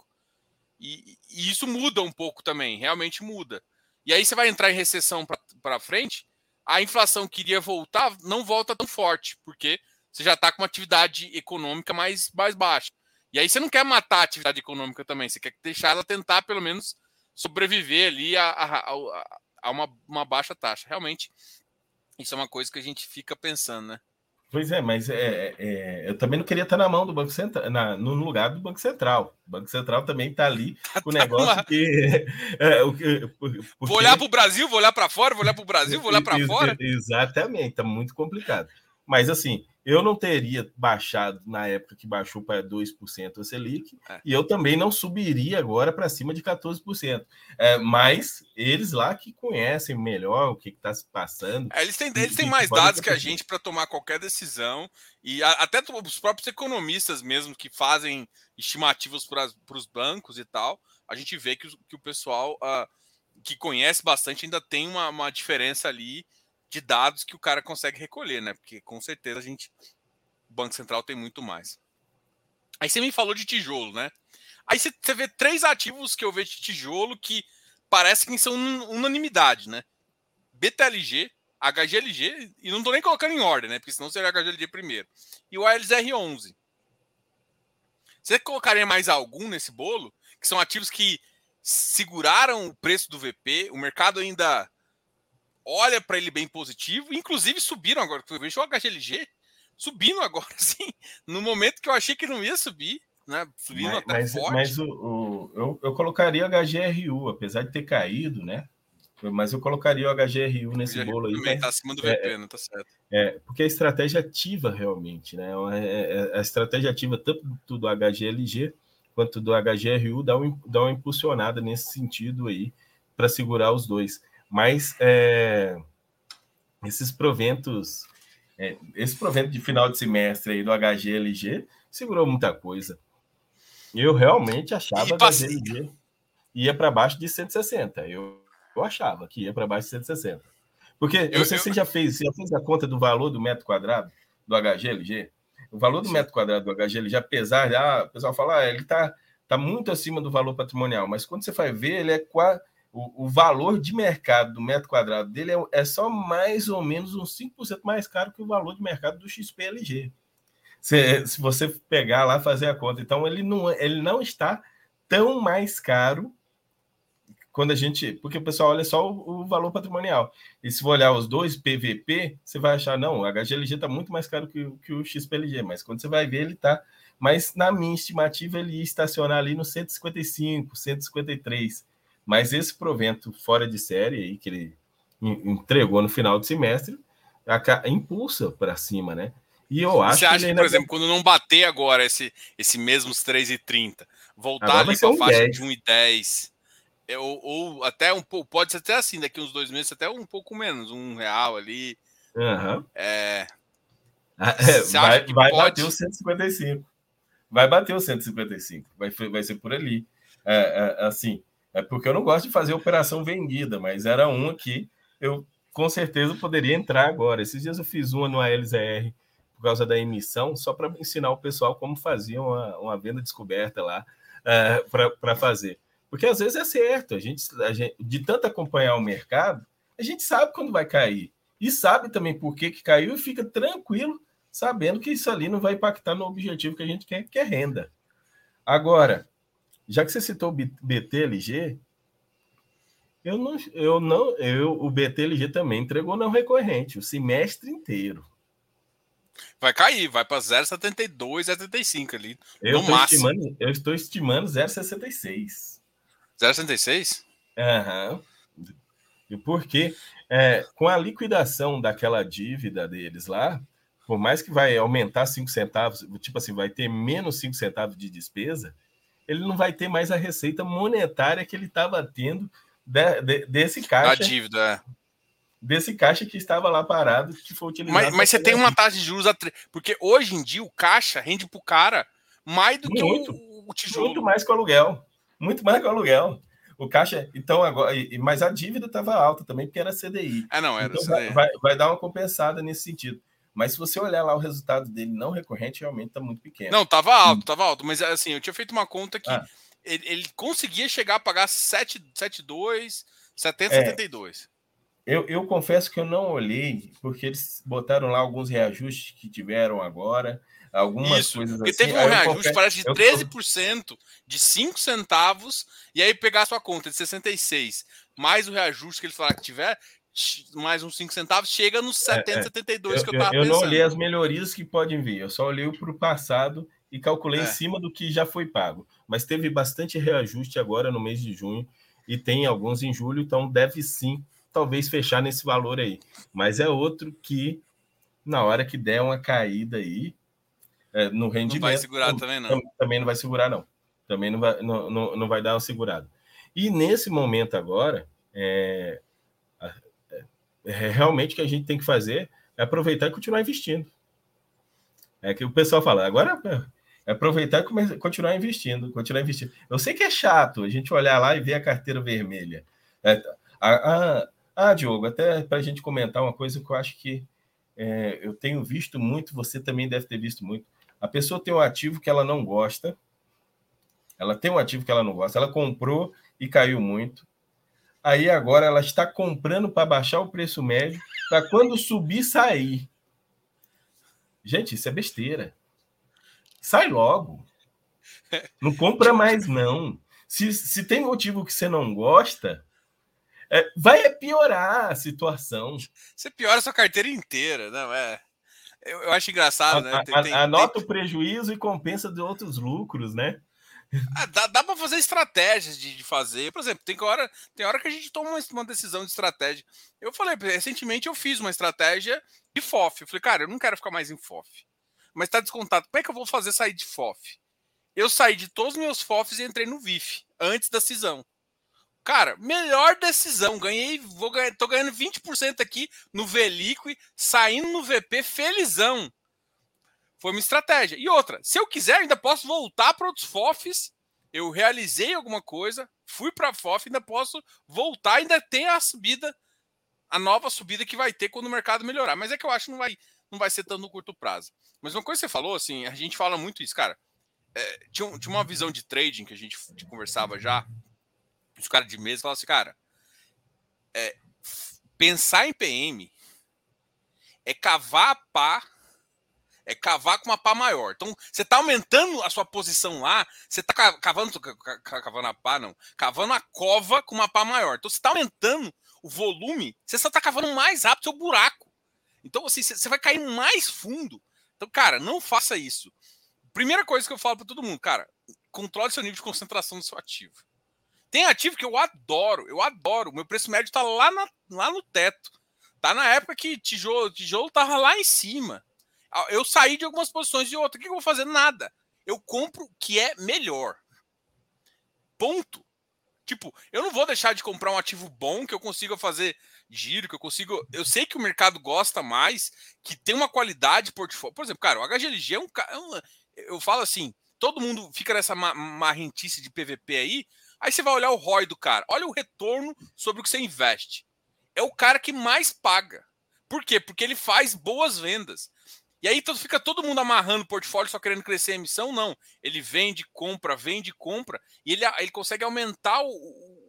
E, e isso muda um pouco também, realmente muda. E aí você vai entrar em recessão para frente, a inflação que iria voltar não volta tão forte, porque você já está com uma atividade econômica mais, mais baixa. E aí você não quer matar a atividade econômica também, você quer deixar ela tentar pelo menos sobreviver ali a, a, a, a uma, uma baixa taxa. Realmente, isso é uma coisa que a gente fica pensando, né? Pois é, mas é, é, é, eu também não queria estar na mão do Banco Central, na, no lugar do Banco Central. O Banco Central também está ali com o tá negócio que. É, o, porque... Vou olhar para o Brasil, vou olhar para fora, vou olhar para o Brasil, vou olhar para fora. Exatamente, está muito complicado. Mas assim, eu não teria baixado na época que baixou para 2% a Selic, é. e eu também não subiria agora para cima de 14%. É, mas eles lá que conhecem melhor o que está se passando. É, eles têm, eles têm mais dados que a gente para tomar qualquer decisão, e a, até os próprios economistas mesmo que fazem estimativas para os bancos e tal, a gente vê que, que o pessoal uh, que conhece bastante ainda tem uma, uma diferença ali de dados que o cara consegue recolher, né? Porque com certeza a gente. O Banco Central tem muito mais. Aí você me falou de tijolo, né? Aí você, vê três ativos que eu vejo de tijolo que parece que são unanimidade, né? BTLG, HGLG, e não tô nem colocando em ordem, né? Porque senão seria HGLG primeiro. E o ALZR11. Você colocaria mais algum nesse bolo? Que são ativos que seguraram o preço do VP, o mercado ainda olha para ele bem positivo, inclusive subiram agora, eu vejo o HGLG subindo agora, assim, no momento que eu achei que não ia subir, né? Subindo mas, até mas, forte. Mas o, o, eu, eu colocaria o HGRU, apesar de ter caído, né? Mas eu colocaria o HGRU nesse o bolo aí. Também tá acima do VP, é, né? Tá certo. É, porque a estratégia ativa realmente, né? É, é, é a estratégia ativa tanto do HGLG quanto do HGRU dá, um, dá uma impulsionada nesse sentido aí para segurar os dois. Mas é, esses proventos, é, esse provento de final de semestre aí do HGLG segurou muita coisa. Eu realmente achava que o HGLG ia para baixo de 160. Eu, eu achava que ia para baixo de 160. Porque, eu, não sei eu... se você já fez, você já fez a conta do valor do metro quadrado do HGLG? O valor do Sim. metro quadrado do HGLG, apesar de, ah, o pessoal falar, ah, ele está tá muito acima do valor patrimonial, mas quando você vai ver, ele é quase o, valor de mercado do metro quadrado dele é, é só mais ou menos uns 5% mais caro que o valor de mercado do XPLG. Se, se você pegar lá fazer a conta. Então, ele não, ele não está tão mais caro quando a gente. Porque o pessoal olha só o, o, valor patrimonial. E se for olhar os dois PVP, você vai achar, não, o HGLG está muito mais caro que, que o XPLG, mas quando você vai ver, ele está. Mas na minha estimativa, ele ia estacionar ali no 155, 153. Mas esse provento fora de série aí que ele entregou no final do semestre impulsa para cima, né? E eu acho Você acha que, por exemplo, quando não bater agora esse, esse mesmos 3,30, voltar agora ali para a faixa 10. de 1,10, é, ou, ou até um pouco, pode ser até assim, daqui uns dois meses, até um pouco menos, um real ali. Uhum. É, é, vai vai pode... bater o 155. Vai bater o 155. Vai, vai ser por ali. É, é, assim, é porque eu não gosto de fazer operação vendida, mas era uma que eu com certeza poderia entrar agora. Esses dias eu fiz uma no ALZR por causa da emissão, só para ensinar o pessoal como fazer uma, uma venda descoberta lá uh, é, para fazer. Porque às vezes é certo, a gente, a gente, de tanto acompanhar o mercado, a gente sabe quando vai cair. E sabe também por que, que caiu e fica tranquilo, sabendo que isso ali não vai impactar no objetivo que a gente quer, que é renda. Agora, já que você citou o BTLG, eu não, eu não, eu, o BTLG também entregou não recorrente, o semestre inteiro. Vai cair, vai para 0,72, 0,75 ali. Eu no máximo. Estimando, eu estou estimando 0,66. 0,66? Aham. E por quê? É, com a liquidação daquela dívida deles lá, por mais que vai aumentar 5 centavos, tipo assim, vai ter menos 5 centavos de despesa, ele não vai ter mais a receita monetária que ele estava tendo de, de, desse caixa. A dívida, é. Desse caixa que estava lá parado, que foi utilizado. Mas, mas você tem uma taxa de juros. Porque hoje em dia o caixa rende para o cara mais do muito, que o, o tijolo. Muito mais que o aluguel. Muito mais que o aluguel. O caixa, então agora, mas a dívida estava alta também, porque era CDI. Ah, não, era então, vai, vai, vai, dar uma compensada nesse sentido. Mas se você olhar lá o resultado dele não recorrente, realmente está muito pequeno. Não, estava alto, estava alto. Mas assim, eu tinha feito uma conta que ah. ele, ele, conseguia chegar a pagar 7,2, 70, é, 72. Eu, eu confesso que eu não olhei, porque eles botaram lá alguns reajustes que tiveram agora algumas Isso, coisas porque assim. teve um reajuste, confesso, parece, de 13%, eu... de 5 centavos, e aí pegar a sua conta de 66, mais o reajuste que eles falaram que tiver, mais uns 5 centavos, chega nos 70, é, é. 72 eu, que eu tava eu, eu pensando. Eu não olhei as melhorias que podem vir, eu só olhei para o passado e calculei é. em cima do que já foi pago. Mas teve bastante reajuste agora no mês de junho e tem alguns em julho, então deve sim, talvez fechar nesse valor aí. Mas é outro que, na hora que der uma caída aí, é, no rendimento. Não vai segurar também, não. Também não vai segurar, não. Também não vai, não, não, não vai dar uma segurada. E nesse momento agora, é, é, é realmente o que a gente tem que fazer é aproveitar e continuar investindo. É que o pessoal fala, agora é aproveitar e continuar investindo, continuar investindo. Eu sei que é chato a gente olhar lá e ver a carteira vermelha. É, a, ah, Diogo, até para a gente comentar uma coisa que eu acho que é, eu tenho visto muito, você também deve ter visto muito. A pessoa tem um ativo que ela não gosta, ela tem um ativo que ela não gosta, ela comprou e caiu muito. Aí agora ela está comprando para baixar o preço médio, para quando subir, sair. Gente, isso é besteira. Sai logo. Não compra mais, não. Se, se tem motivo que você não gosta, é, vai piorar a situação. Você piora a sua carteira inteira, não é? Eu, eu acho engraçado, né? Tem, tem, anota tem... o prejuízo e compensa de outros lucros, né? Ah, dá, dá para fazer estratégias de, de, fazer. Por exemplo, tem hora, tem hora que a gente toma uma, uma, decisão de estratégia. Eu falei, recentemente eu fiz uma estratégia de FOF. Eu falei, cara, eu não quero ficar mais em FOF. Mas tá descontado. Como é que eu vou fazer sair de FOF? Eu saí de todos os meus FOFs e entrei no VIF antes da cisão. Cara, melhor decisão. Ganhei, vou ganhar, tô ganhando 20% aqui no VLiquid, saindo no VP felizão. Foi uma estratégia. E outra, se eu quiser, ainda posso voltar para outros FOFs. Eu realizei alguma coisa, fui para FOF, ainda posso voltar, ainda tem a subida, a nova subida que vai ter quando o mercado melhorar. Mas é que eu acho que não vai, não vai ser tanto no curto prazo. Mas uma coisa que você falou, assim, a gente fala muito isso, cara. É, tinha, tinha uma visão de trading que a gente conversava já, os caras de mesa falam assim, cara, é, pensar em PM é cavar a pá, é cavar com uma pá maior. Então, você está aumentando a sua posição lá, você está cavando, cavando a pá, não, cavando a cova com uma pá maior. Então, você está aumentando o volume, você só está cavando mais rápido seu buraco. Então, assim, você vai cair mais fundo. Então, cara, não faça isso. Primeira coisa que eu falo para todo mundo, cara, controle seu nível de concentração do seu ativo. Tem ativo que eu adoro, eu adoro. Meu preço médio está lá, lá no teto. Tá na época que tijolo, tijolo tava lá em cima. Eu saí de algumas posições de outra. O que eu vou fazer? Nada. Eu compro o que é melhor. Ponto. Tipo, eu não vou deixar de comprar um ativo bom que eu consiga fazer giro, que eu consigo. Eu sei que o mercado gosta mais, que tem uma qualidade portfólio. Por exemplo, cara, o HGLG é um. É eu falo assim, todo mundo fica nessa marrentice de PVP aí, Aí você vai olhar o ROI do cara. Olha o retorno sobre o que você investe. É o cara que mais paga. Por quê? Porque ele faz boas vendas. E aí então, fica todo mundo amarrando o portfólio só querendo crescer a emissão? Não. Ele vende, compra, vende, compra. E ele, ele consegue aumentar o,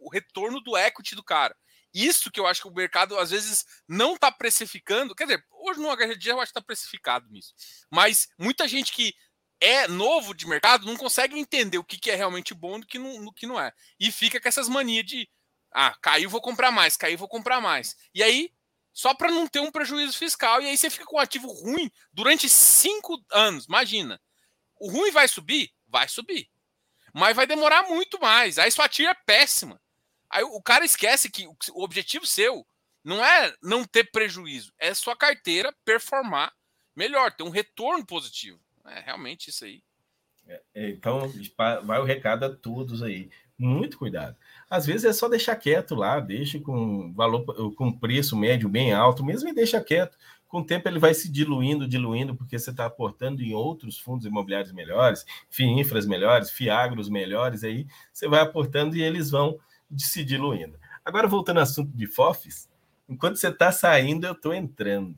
o retorno do equity do cara. Isso que eu acho que o mercado às vezes não está precificando. Quer dizer, hoje no HGD eu acho que está precificado nisso. Mas muita gente que é novo de mercado não consegue entender o que, que é realmente bom do que não, que não é. E fica com essas manias de ah, caiu, vou comprar mais, caiu, vou comprar mais. E aí, só para não ter um prejuízo fiscal, e aí você fica com um ativo ruim durante cinco anos. Imagina. O ruim vai subir? Vai subir. mas vai demorar muito mais. Aí sua tia é péssima. Aí o cara esquece que o objetivo seu não é não ter prejuízo, é sua carteira performar melhor, ter um retorno positivo. É realmente isso aí. É, então, vai o recado a todos aí. Muito cuidado. Às vezes é só deixar quieto lá, deixa com valor, com preço médio bem alto, mesmo e deixa quieto. Com o tempo ele vai se diluindo, diluindo, porque você está aportando em outros fundos imobiliários melhores, FIINFRAs melhores, FIAGROS melhores, aí você vai aportando e eles vão se diluindo. Agora, voltando ao assunto de FOFs, enquanto você está saindo, eu estou entrando.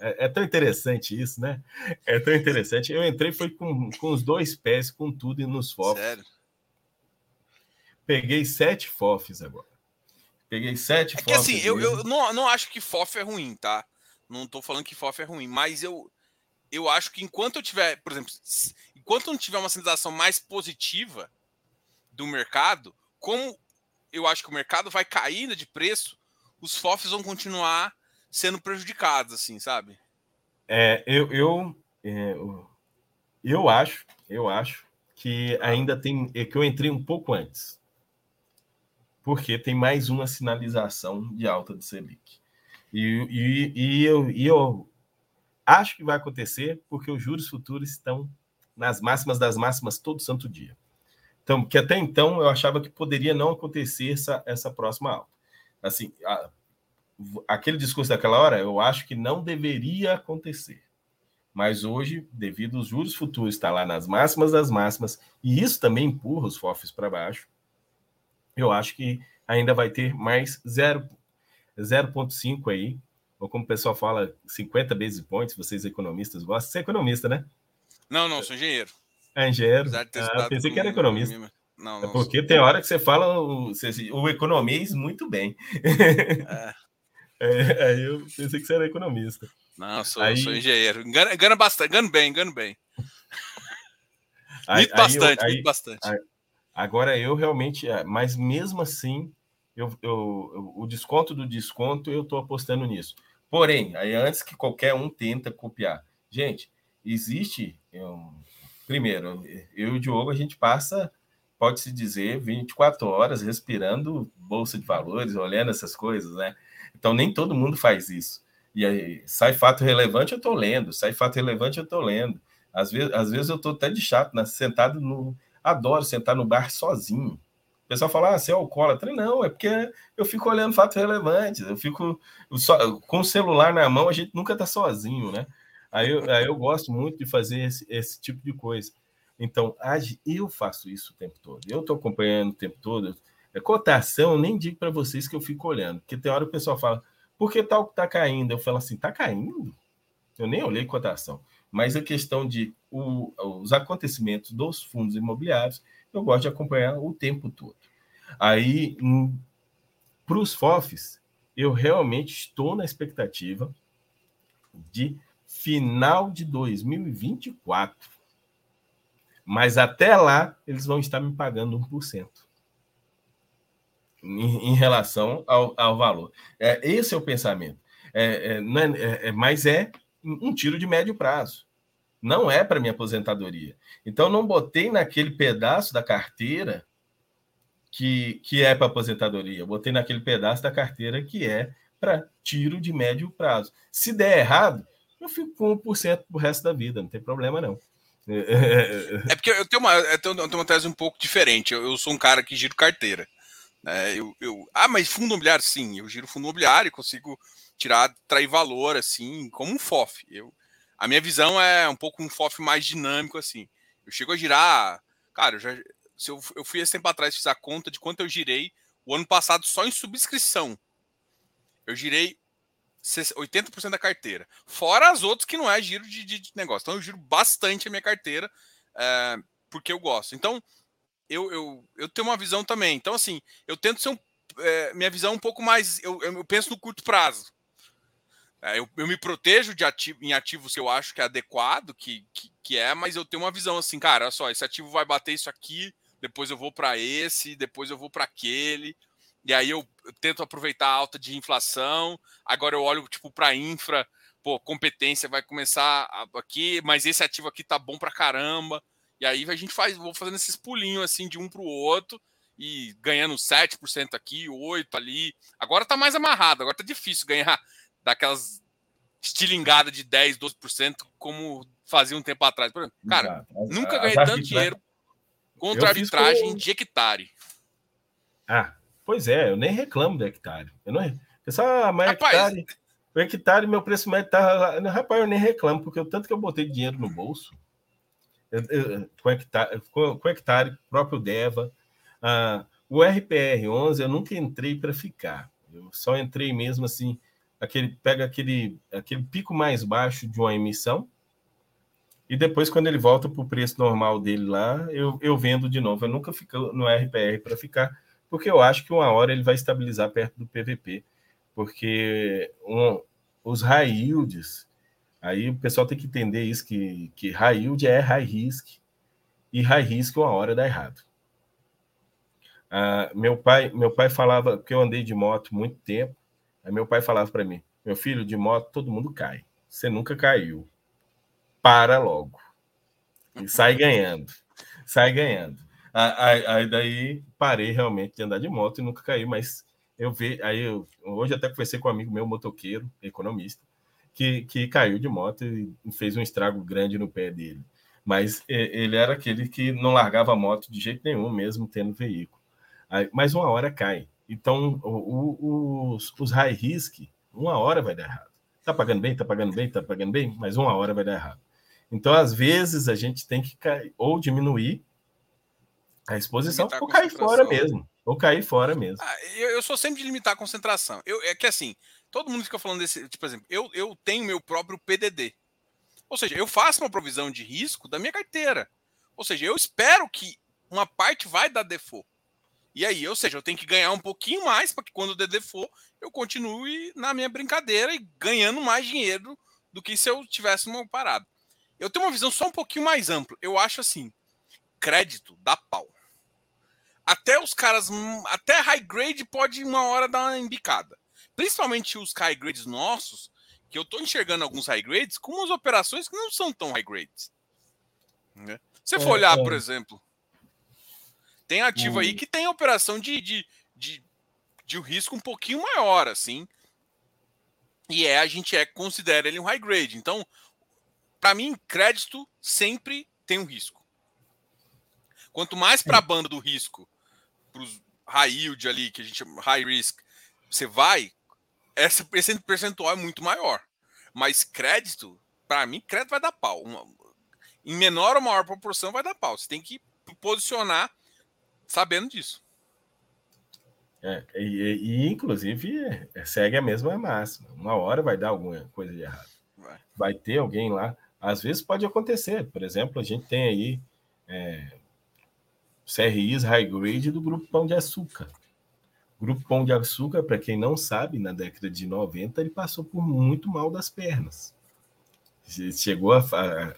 É, é, tão interessante isso, né? É tão interessante. Eu entrei foi com, com os dois pés, com tudo e nos FOFs. Sério? Peguei sete FOFs agora. Peguei sete é que, assim, eu, eu não, não acho que FOF é ruim, tá? Não estou falando que FOF é ruim, mas eu, eu acho que enquanto eu tiver, por exemplo, enquanto não tiver uma sensação mais positiva do mercado, como eu acho que o mercado vai caindo de preço, os FOFs vão continuar sendo prejudicados, assim, sabe? É, eu, eu, é, eu acho, eu acho que ainda tem, é que eu entrei um pouco antes, porque tem mais uma sinalização de alta de Selic. E, e, e, eu, e eu acho que vai acontecer porque os juros futuros estão nas máximas das máximas todo santo dia. Então, que até então eu achava que poderia não acontecer essa, essa próxima alta. Assim, a, aquele discurso daquela hora, eu acho que não deveria acontecer. Mas hoje, devido aos juros futuros estar lá nas máximas das máximas, e isso também empurra os FOFs para baixo, eu acho que ainda vai ter mais 0,5 aí, ou como o pessoal fala, 50 basis points, vocês economistas gostam. Você é economista, né? Não, não, sou engenheiro. É engenheiro? Ah, pensei que era economista. Não, não, é porque sou... tem hora que você fala o, o economês muito bem. É. é, aí eu pensei que você era economista. Não, sou, aí... sou engenheiro. Engana, engana bastante, engano bem, engano bem. Aí, bastante, aí, bastante. Aí, agora eu realmente, é, mas mesmo assim, eu, eu, eu, o desconto do desconto, eu estou apostando nisso. Porém, aí antes que qualquer um tenta copiar, gente, existe eu, primeiro, eu e o Diogo, a gente passa, pode-se dizer, 24 horas respirando bolsa de valores, olhando essas coisas, né? Então, nem todo mundo faz isso. E aí, sai fato relevante, eu estou lendo, sai fato relevante, eu estou lendo. Às vezes, às vezes eu estou até de chato, né? sentado no. Adoro sentar no bar sozinho. O pessoal fala, ah, você é alcoólatra. Não, é porque eu fico olhando fatos relevantes, eu fico. Só, com o celular na mão, a gente nunca está sozinho, né? Aí eu, aí eu gosto muito de fazer esse, esse tipo de coisa. Então, eu faço isso o tempo todo. Eu estou acompanhando o tempo todo. É cotação, nem digo para vocês que eu fico olhando, porque tem hora o pessoal fala, por que tal que está caindo? Eu falo assim, está caindo? Eu nem olhei cotação. Mas a questão de o, os acontecimentos dos fundos imobiliários, eu gosto de acompanhar o tempo todo. Aí, para os FOFs, eu realmente estou na expectativa de final de 2024. Mas até lá, eles vão estar me pagando 1% em, em relação ao, ao valor. É, esse é o pensamento. É, é, é, é, é mas é um tiro de médio prazo. Não é para minha aposentadoria. Então, não botei naquele pedaço da carteira que, que é para aposentadoria. Eu botei naquele pedaço da carteira que é para tiro de médio prazo. Se der errado, eu fico com 1% pro resto da vida, não tem problema não. É porque eu tenho uma, eu tenho, uma tese um pouco diferente. Eu, eu sou um cara que giro carteira. Né? Eu, eu, ah, mas fundo imobiliário, sim, eu giro fundo imobiliário e consigo tirar, trair valor, assim, como um FOF. Eu, a minha visão é um pouco um FOF mais dinâmico, assim. Eu chego a girar, cara, eu já, se eu, eu fui esse tempo atrás, fiz a conta de quanto eu girei o ano passado só em subscrição. Eu girei 80% da carteira. Fora as outras que não é giro de, de, de negócio. Então eu giro bastante a minha carteira é, porque eu gosto. Então eu, eu, eu tenho uma visão também. Então, assim, eu tento ser um, é, minha visão um pouco mais. Eu, eu penso no curto prazo. É, eu, eu me protejo de ativo, em ativos que eu acho que é adequado, que, que, que é, mas eu tenho uma visão assim, cara, olha só, esse ativo vai bater isso aqui, depois eu vou para esse, depois eu vou para aquele. E aí eu, tento aproveitar a alta de inflação. Agora eu olho tipo para infra, pô, competência vai começar aqui, mas esse ativo aqui tá bom para caramba. E aí a gente faz, vou fazendo esses pulinhos assim de um para o outro e ganhando 7% aqui, 8% ali. Agora tá mais amarrado, agora tá difícil ganhar daquelas estilingadas de 10, 12%, como fazia um tempo atrás. Cara, Exato. nunca ganhei tanto dinheiro contra arbitragem com... de hectare. Ah, pois é, eu nem reclamo do hectare. Eu não. Pessoal, mas Rapaz, hectare, o hectare, meu preço médio tá. Rapaz, eu nem reclamo, porque o tanto que eu botei dinheiro no bolso. Eu, eu, com, hectare, com, com hectare, próprio Deva, ah, o RPR11 eu nunca entrei para ficar. Eu só entrei mesmo assim, aquele pega aquele, aquele pico mais baixo de uma emissão e depois quando ele volta para o preço normal dele lá, eu, eu vendo de novo. Eu nunca fico no RPR para ficar, porque eu acho que uma hora ele vai estabilizar perto do PVP, porque um, os high yields, aí o pessoal tem que entender isso que que high yield é high risk e high risk uma hora dá errado. Ah, meu pai, meu pai falava que eu andei de moto muito tempo. Aí meu pai falava para mim: "Meu filho, de moto todo mundo cai. Você nunca caiu. Para logo e sai ganhando, sai ganhando." Aí, aí daí parei realmente de andar de moto e nunca caí, mas eu vi, aí eu, hoje até conversei com um amigo meu motoqueiro, economista, que, que caiu de moto e fez um estrago grande no pé dele. Mas ele era aquele que não largava a moto de jeito nenhum, mesmo tendo veículo mas uma hora cai. Então, o, o, os, os high risk, uma hora vai dar errado. Tá pagando bem, tá pagando bem, tá pagando bem, mas uma hora vai dar errado. Então, às vezes, a gente tem que cair, ou diminuir a exposição ou cair fora mesmo. Ou cair fora mesmo. Ah, eu, eu, sou sempre de limitar a concentração. Eu, é que assim, todo mundo fica falando desse. Tipo, por exemplo, eu, eu tenho meu próprio PDD. Ou seja, eu faço uma provisão de risco da minha carteira. Ou seja, eu espero que uma parte vai dar default. E aí, ou seja, eu tenho que ganhar um pouquinho mais para que quando o DD for, eu continue na minha brincadeira e ganhando mais dinheiro do que se eu tivesse uma parada. Eu tenho uma visão só um pouquinho mais ampla. Eu acho assim, crédito dá pau. Até os caras, até high grade pode uma hora dar uma embicada. Principalmente os high grades nossos, que eu estou enxergando alguns high grades com umas operações que não são tão high grades. Né? Se você for é, olhar, é. por exemplo, tem ativo aí que tem operação de, de, de, de um risco um pouquinho maior, assim. E é, a gente é, considera ele um high grade. Então, para mim, crédito sempre tem um risco. Quanto mais para a banda do risco, para os high yield ali, que a gente chama high risk, você vai, esse percentual é muito maior. Mas crédito, para mim, crédito vai dar pau. Uma, em menor ou maior proporção vai dar pau. Você tem que posicionar sabendo disso. É, e, e, inclusive é, segue a mesma máxima. Uma hora vai dar alguma coisa de errado. Vai. vai ter alguém lá. Às vezes pode acontecer. Por exemplo, a gente tem aí é, CRIs high grade do grupo Pão de Açúcar. O grupo Pão de Açúcar, para quem não sabe, na década de 90 ele passou por muito mal das pernas. Chegou a,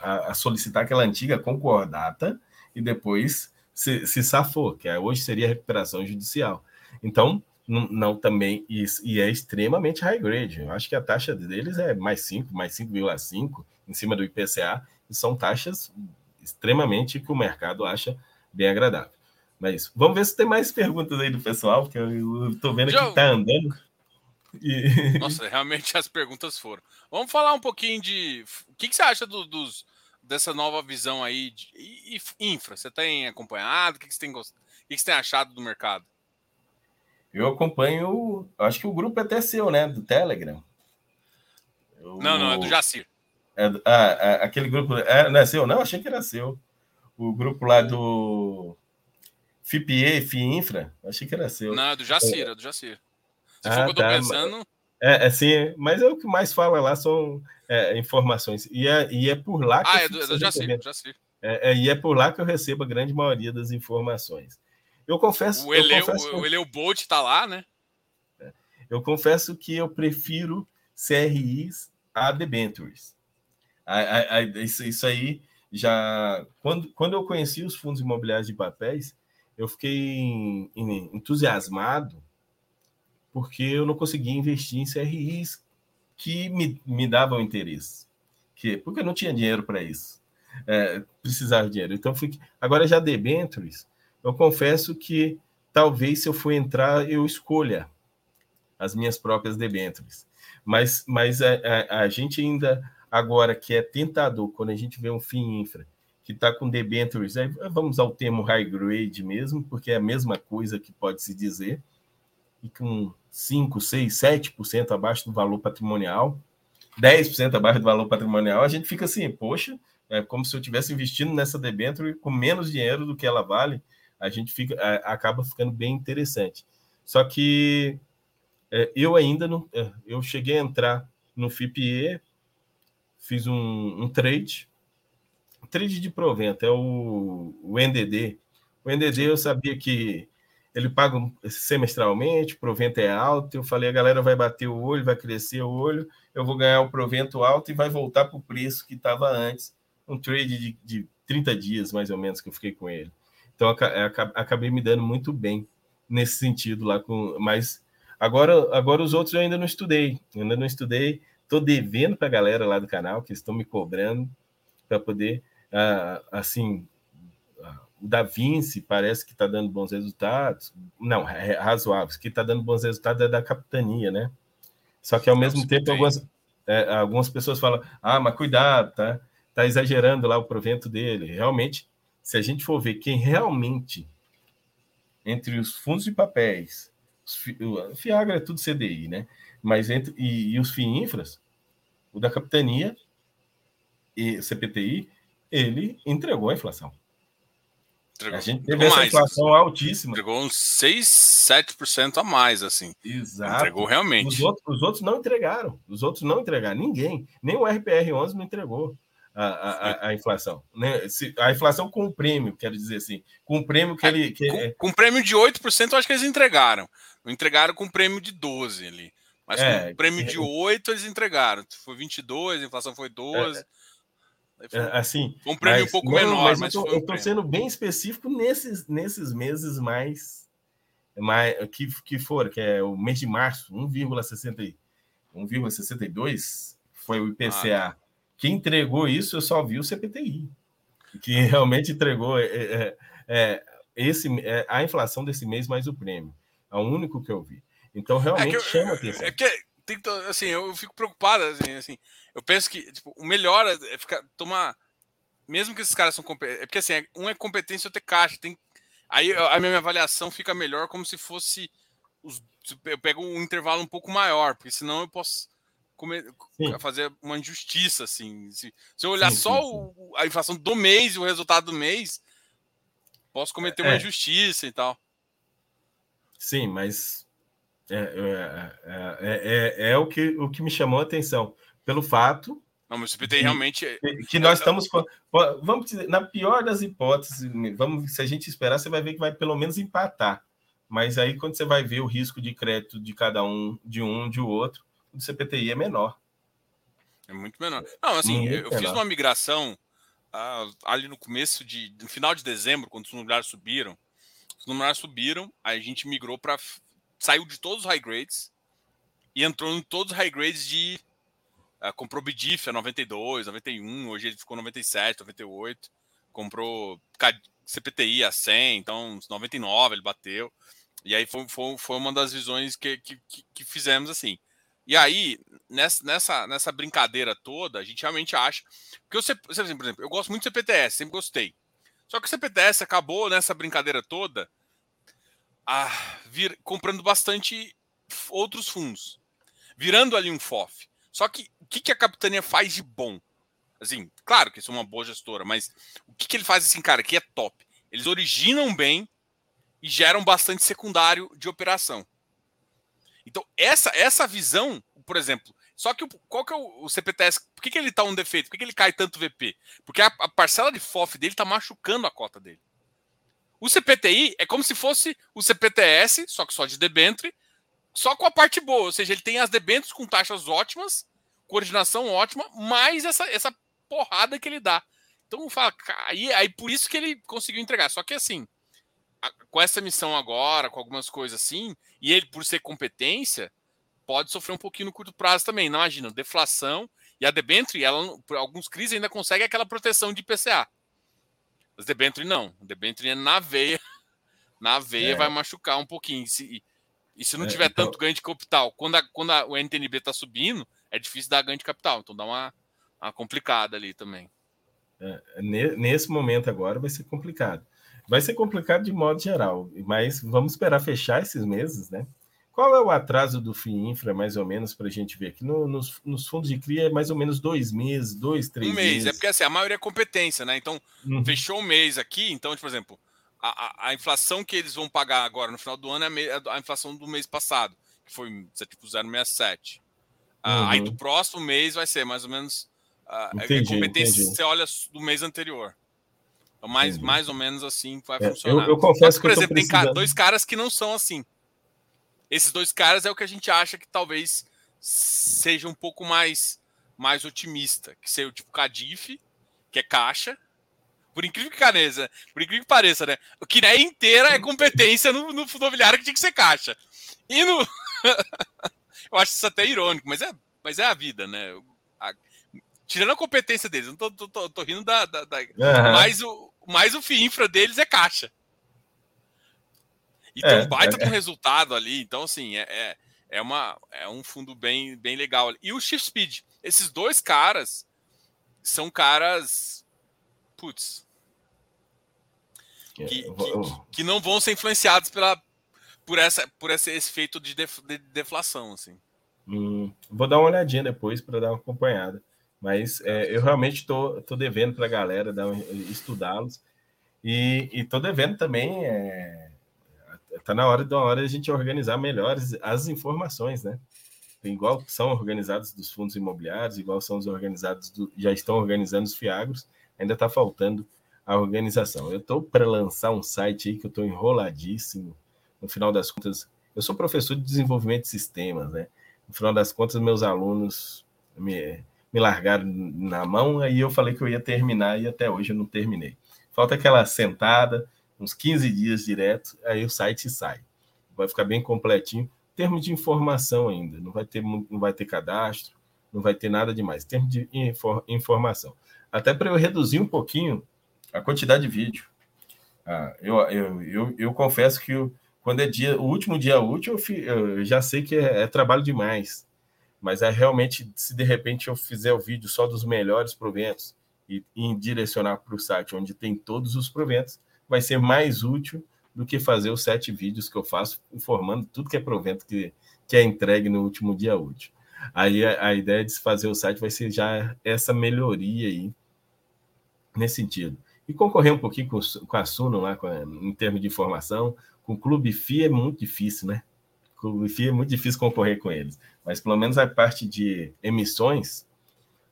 a, a solicitar aquela antiga concordata e depois se, se safou, que é, hoje seria recuperação judicial. Então, não, não também, e, e, é extremamente high grade. Eu acho que a taxa deles é mais 5, mais 5,5 em cima do IPCA, e são taxas extremamente que o mercado acha bem agradável. Mas vamos ver se tem mais perguntas aí do pessoal, porque eu estou vendo Joe. que está andando. E... Nossa, realmente as perguntas foram. Vamos falar um pouquinho de. O que, que você acha do, dos, dessa nova visão aí de e, infra? Você tem acompanhado? O que, você tem gost... o que, você tem achado do mercado? Eu acompanho, acho que o grupo é até seu, né? Do Telegram. Eu... Não, não, é do Jacir. É, ah, é, aquele grupo. É, não é seu? Não, achei que era seu. O grupo lá do FIPE, FIINFRA, achei que era seu. Não, é do Jacir, é do Jacir. Se ah, for o que eu tô tá, pensando. É, é, sim, mas é o que mais fala lá são é, informações. E é, e é por lá que. Ah, é do, é do Jacir, Jacir. É, é, e é por lá que eu recebo a grande maioria das informações. Eu confesso. O Eleu, confesso o, o Eleu Bolt está lá, né? É, eu confesso que eu prefiro CRIs a debentures. A, a, a, isso, isso aí já. Quando, quando eu conheci os fundos imobiliários de papéis, eu fiquei entusiasmado porque eu não conseguia investir em CRIs que me, me davam interesse. Que, porque eu não tinha dinheiro para isso. é, precisava de dinheiro. Então, fiquei... agora já debentures, eu confesso que talvez se eu for entrar, eu escolha as minhas próprias debentures. Mas, mas a, a, a gente ainda, agora que é tentador, quando a gente vê um FII infra que está com debentures, aí vamos ao termo high grade mesmo, porque é a mesma coisa que pode se dizer, e com 5, 6, 7% abaixo do valor patrimonial, 10% abaixo do valor patrimonial, a gente fica assim, poxa, é como se eu estivesse investindo nessa debênture com menos dinheiro do que ela vale, a gente fica, acaba ficando bem interessante. Só que é, eu ainda não, é, eu cheguei a entrar no FIPE, fiz um, um trade, trade de provento, é o, o NDD. O NDD eu sabia que ele paga semestralmente, o provento é alto. Eu falei, a galera vai bater o olho, vai crescer o olho, eu vou ganhar o provento alto e vai voltar para o preço que estava antes. Um trade de, de 30 dias, mais ou menos, que eu fiquei com ele. Então, acabei me dando muito bem nesse sentido lá. Com, mas agora, agora os outros eu ainda não estudei. ainda não estudei. Estou devendo para a galera lá do canal, que estão me cobrando para poder, uh, assim, Da Vinci parece que está dando bons resultados. Não, é, é razoáveis. Que está dando bons resultados é da capitania, né? Só que ao mesmo tempo, algumas, é, algumas pessoas falam: ah, mas cuidado, tá? Tá exagerando lá o provento dele. Realmente, se a gente for ver quem realmente, entre os fundos de papéis, o Fiagra é tudo CDI, né? Mas entre e, e os FIINFRAs, o da capitania e CPTI, ele entregou a inflação. Entregou, a gente teve essa mais, inflação assim. altíssima. Entregou uns 6, 7% a mais, assim. Exato. Entregou realmente. Os outros, os outros não entregaram. Os outros não entregaram. Ninguém. Nem o RPR11 não entregou a, a, a, inflação. Né? Se, a inflação com o prêmio, quero dizer assim. Com o prêmio que é, ele. Que com, é... com prêmio de 8%, eu acho que eles entregaram. Não entregaram com prêmio de 12 ali. Mas é, com prêmio de 8 eles entregaram. Foi 22, a inflação foi 12. É, foi, é, assim, um prêmio mas, um pouco não, menor, mas, eu estou um sendo bem específico nesses, nesses meses mais, mais que, que foram, que é o mês de março, 1,62 foi o IPCA. Ah, Quem entregou isso, eu só vi o CPTI, que realmente entregou é, é, é, esse, é, a inflação desse mês mais o prêmio. É o único que eu vi. Então, realmente é que, chama atenção. É que, tem, assim, eu fico preocupado, assim, assim eu penso que tipo, o melhor é ficar, tomar. Mesmo que esses caras são competentes. É porque assim, um é competência, outro é caixa. Tem, aí a minha avaliação fica melhor como se fosse. Os, eu pego um intervalo um pouco maior, porque senão eu posso comer, fazer uma injustiça. Assim. Se, se eu olhar sim, só sim, o, a inflação do mês e o resultado do mês, posso cometer é. uma injustiça e tal. Sim, mas é, é, é, é, o, que, o que me chamou a atenção pelo fato. Não, mas o CPTI realmente. Que nós estamos. Vamos dizer, na pior das hipóteses, vamos, se a gente esperar, você vai ver que vai pelo menos empatar. Mas aí, quando você vai ver o risco de crédito de cada um, de um, de outro, o CPTI é menor. É muito menor. Não, assim, muito eu menor. fiz uma migração ah, ali no começo de. No final de dezembro, quando os números subiram. Os números subiram, aí a gente migrou para. Saiu de todos os high grades e entrou em todos os high grades de Uh, comprou Bidif a 92, 91, hoje ele ficou 97, 98. Comprou CPTI a 100, então 99 ele bateu. E aí foi, foi, foi uma das visões que, que, que fizemos assim. E aí, nessa, nessa, nessa brincadeira toda, a gente realmente acha. Porque eu, por exemplo, eu gosto muito do CPTS, sempre gostei. Só que o CPTS acabou nessa brincadeira toda a vir, comprando bastante outros fundos, virando ali um FOF. Só que o que, que a capitania faz de bom? Assim, claro que isso é uma boa gestora, mas o que, que ele faz assim, cara, que é top? Eles originam bem e geram bastante secundário de operação. Então, essa essa visão, por exemplo, só que o, qual que é o, o CPTS? Por que, que ele tá um defeito? Por que, que ele cai tanto VP? Porque a, a parcela de FOF dele tá machucando a cota dele. O CPTI é como se fosse o CPTS, só que só de debenture, só com a parte boa, ou seja, ele tem as debêntures com taxas ótimas, coordenação ótima, mais essa, essa porrada que ele dá. Então, fala, aí, aí por isso que ele conseguiu entregar. Só que assim, a, com essa missão agora, com algumas coisas assim, e ele por ser competência, pode sofrer um pouquinho no curto prazo também. Não imagina, deflação E a debenture, ela, por alguns CRIs, ainda consegue aquela proteção de IPCA. As debenture não. A debenture é na veia. Na veia é. vai machucar um pouquinho. Se, e se não é, tiver então... tanto ganho de capital, quando, a, quando a, o NTNB está subindo, é difícil dar ganho de capital. Então dá uma, uma complicada ali também. É, nesse momento agora vai ser complicado. Vai ser complicado de modo geral, mas vamos esperar fechar esses meses, né? Qual é o atraso do FIINFRA, mais ou menos, para a gente ver aqui? No, nos, nos, fundos de CRIA é mais ou menos dois meses, dois, três um mês. é porque assim, a maioria é competência, né? Então, uhum. fechou o um mês aqui, então, tipo, por exemplo, a, a, a, inflação que eles vão pagar agora no final do ano é a, a inflação do mês passado, que foi tipo 0,67. Ah, uhum. aí do próximo mês vai ser mais ou menos uh, entendi, competência entendi. você olha do mês anterior. Então, mais, mais ou menos assim vai é, funcionar. Eu, eu confesso Mas, por exemplo, precisando... tem dois caras que não são assim. Esses dois caras é o que a gente acha que talvez seja um pouco mais, mais otimista, que seja o tipo Cadif, que é caixa. Por incrível que pareça, por incrível que pareça, né? O que é inteira é competência no, no que tinha que ser caixa. E no. eu acho isso até irônico, mas é, mas é a vida, né? A, tirando a competência deles, não tô, tô, tô, tô rindo da. da, da uhum. mas, o, mas o FII infra deles é caixa. E é, tem um baita é, resultado ali. Então, assim, é, é, é, uma, é um fundo bem, bem legal. E o Shift Speed, esses dois caras são caras. Putz. É, que, que, que não vão ser influenciados pela, por, essa, por esse efeito de, def, de deflação. Assim. Hum, vou dar uma olhadinha depois para dar uma acompanhada. Mas é, eu realmente estou tô, tô devendo para a galera estudá-los. E estou devendo também é, tá na hora da hora a gente organizar melhor as informações, né? Igual são organizados dos fundos imobiliários, igual são os organizados, do, já estão organizando os fiagros, ainda está faltando a organização. Eu estou para lançar um site aí que eu estou enroladíssimo. No final das contas, eu sou professor de desenvolvimento de sistemas, né? No final das contas, meus alunos me, me largaram na mão, aí eu falei que eu ia terminar e até hoje eu não terminei. Falta aquela sentada, uns 15 dias direto, aí o site sai. Vai ficar bem completinho. Termo de informação ainda, não vai ter, não vai ter cadastro, não vai ter nada demais. Termo de informação. Até para eu reduzir um pouquinho a quantidade de vídeo. Ah, eu, eu, eu, eu, confesso que eu, quando é dia, o último dia útil, eu, eu já sei que é, é, trabalho demais. Mas é realmente, se de repente eu fizer o vídeo só dos melhores proventos e, e direcionar para o site onde tem todos os proventos, vai ser mais útil do que fazer os sete vídeos que eu faço informando tudo que é provento que, que é entregue no último dia útil. Aí a, a ideia de se fazer o site vai ser já essa melhoria aí nesse sentido. E concorrer um pouquinho com, com a Suno lá, com a, em termos de informação, com o Clube FI é muito difícil, né? O Clube FI é muito difícil concorrer com eles. Mas pelo menos a parte de emissões,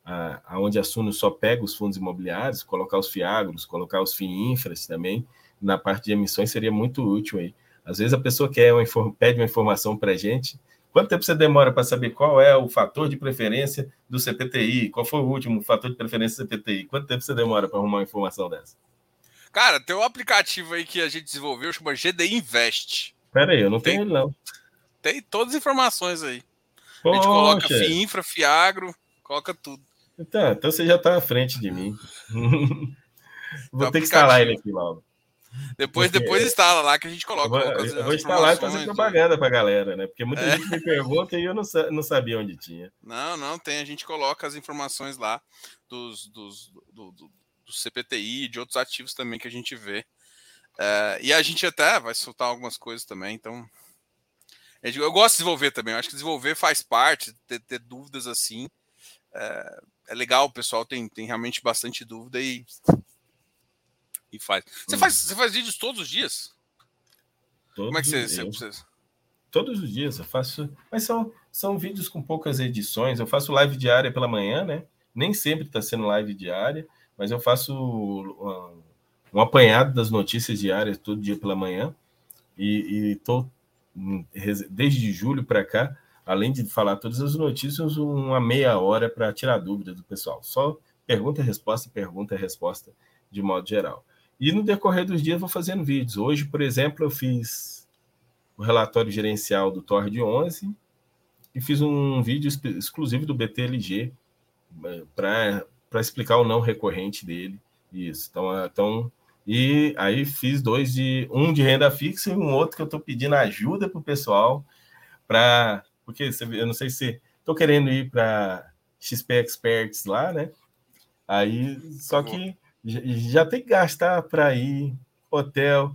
aonde a Suno só pega os fundos imobiliários, colocar os fiagros, colocar os FIINFRAs também, na parte de emissões seria muito útil aí. Às vezes a pessoa quer uma, pede uma informação para a gente, quanto tempo você demora para saber qual é o fator de preferência do CPTI? Qual foi o último fator de preferência do CPTI? Quanto tempo você demora para arrumar uma informação dessa? Cara, tem um aplicativo aí que a gente desenvolveu, chama GDI Invest. Pera aí, eu não tem, tenho ele não. Tem todas as informações aí. Poxa. A gente coloca FIINFRA, FIAGRO, coloca tudo. Então, então você já está à frente de mim. Vou ter que instalar ele aqui logo. Depois, Porque... depois instala lá que a gente coloca. Eu vou, eu vou instalar e fazer propaganda para a galera, né? Porque muita é. gente me pergunta e eu não, não sabia onde tinha. Não, não, tem. A gente coloca as informações lá dos, dos, do, do, do CPTI, de outros ativos também que a gente vê. É, e a gente até vai soltar algumas coisas também, então. Eu gosto de desenvolver também. Eu acho que desenvolver faz parte, ter, ter dúvidas assim. É, é legal, o pessoal tem, tem realmente bastante dúvida e, e faz. Você, hum. faz. você faz vídeos todos os dias? Todos Como é que você, você, você, Todos os dias eu faço. Mas são, são vídeos com poucas edições. Eu faço live diária pela manhã, né? Nem sempre está sendo live diária, mas eu faço um, um, apanhado das notícias diárias todo dia pela manhã. E estou, desde julho para cá, além de falar todas as notícias, uma meia hora para tirar dúvida do pessoal. Só pergunta e resposta, pergunta resposta, de modo geral. E no decorrer dos dias vou fazendo vídeos. Hoje, por exemplo, eu fiz o relatório gerencial do TOR de 11 e fiz um vídeo exclusivo do BTLG, para explicar o não recorrente dele. Isso. Então, então, e aí fiz dois de um de renda fixa e um outro que eu estou pedindo ajuda para o pessoal para porque eu não sei se estou querendo ir para XP Experts lá, né? Aí só que já tem que gastar para ir hotel.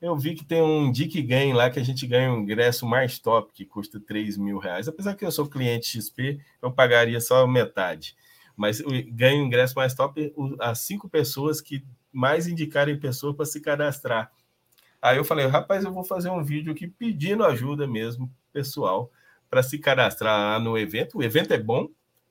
Eu vi que tem um Dick Ganha lá que a gente ganha um ingresso mais top que custa 3 mil reais. Apesar que eu sou cliente XP, eu pagaria só metade. Mas ganho ingresso mais top as cinco pessoas que mais indicarem pessoas para se cadastrar. Aí eu falei, rapaz, eu vou fazer um vídeo aqui pedindo ajuda mesmo, pessoal, para se cadastrar no evento. O evento é bom,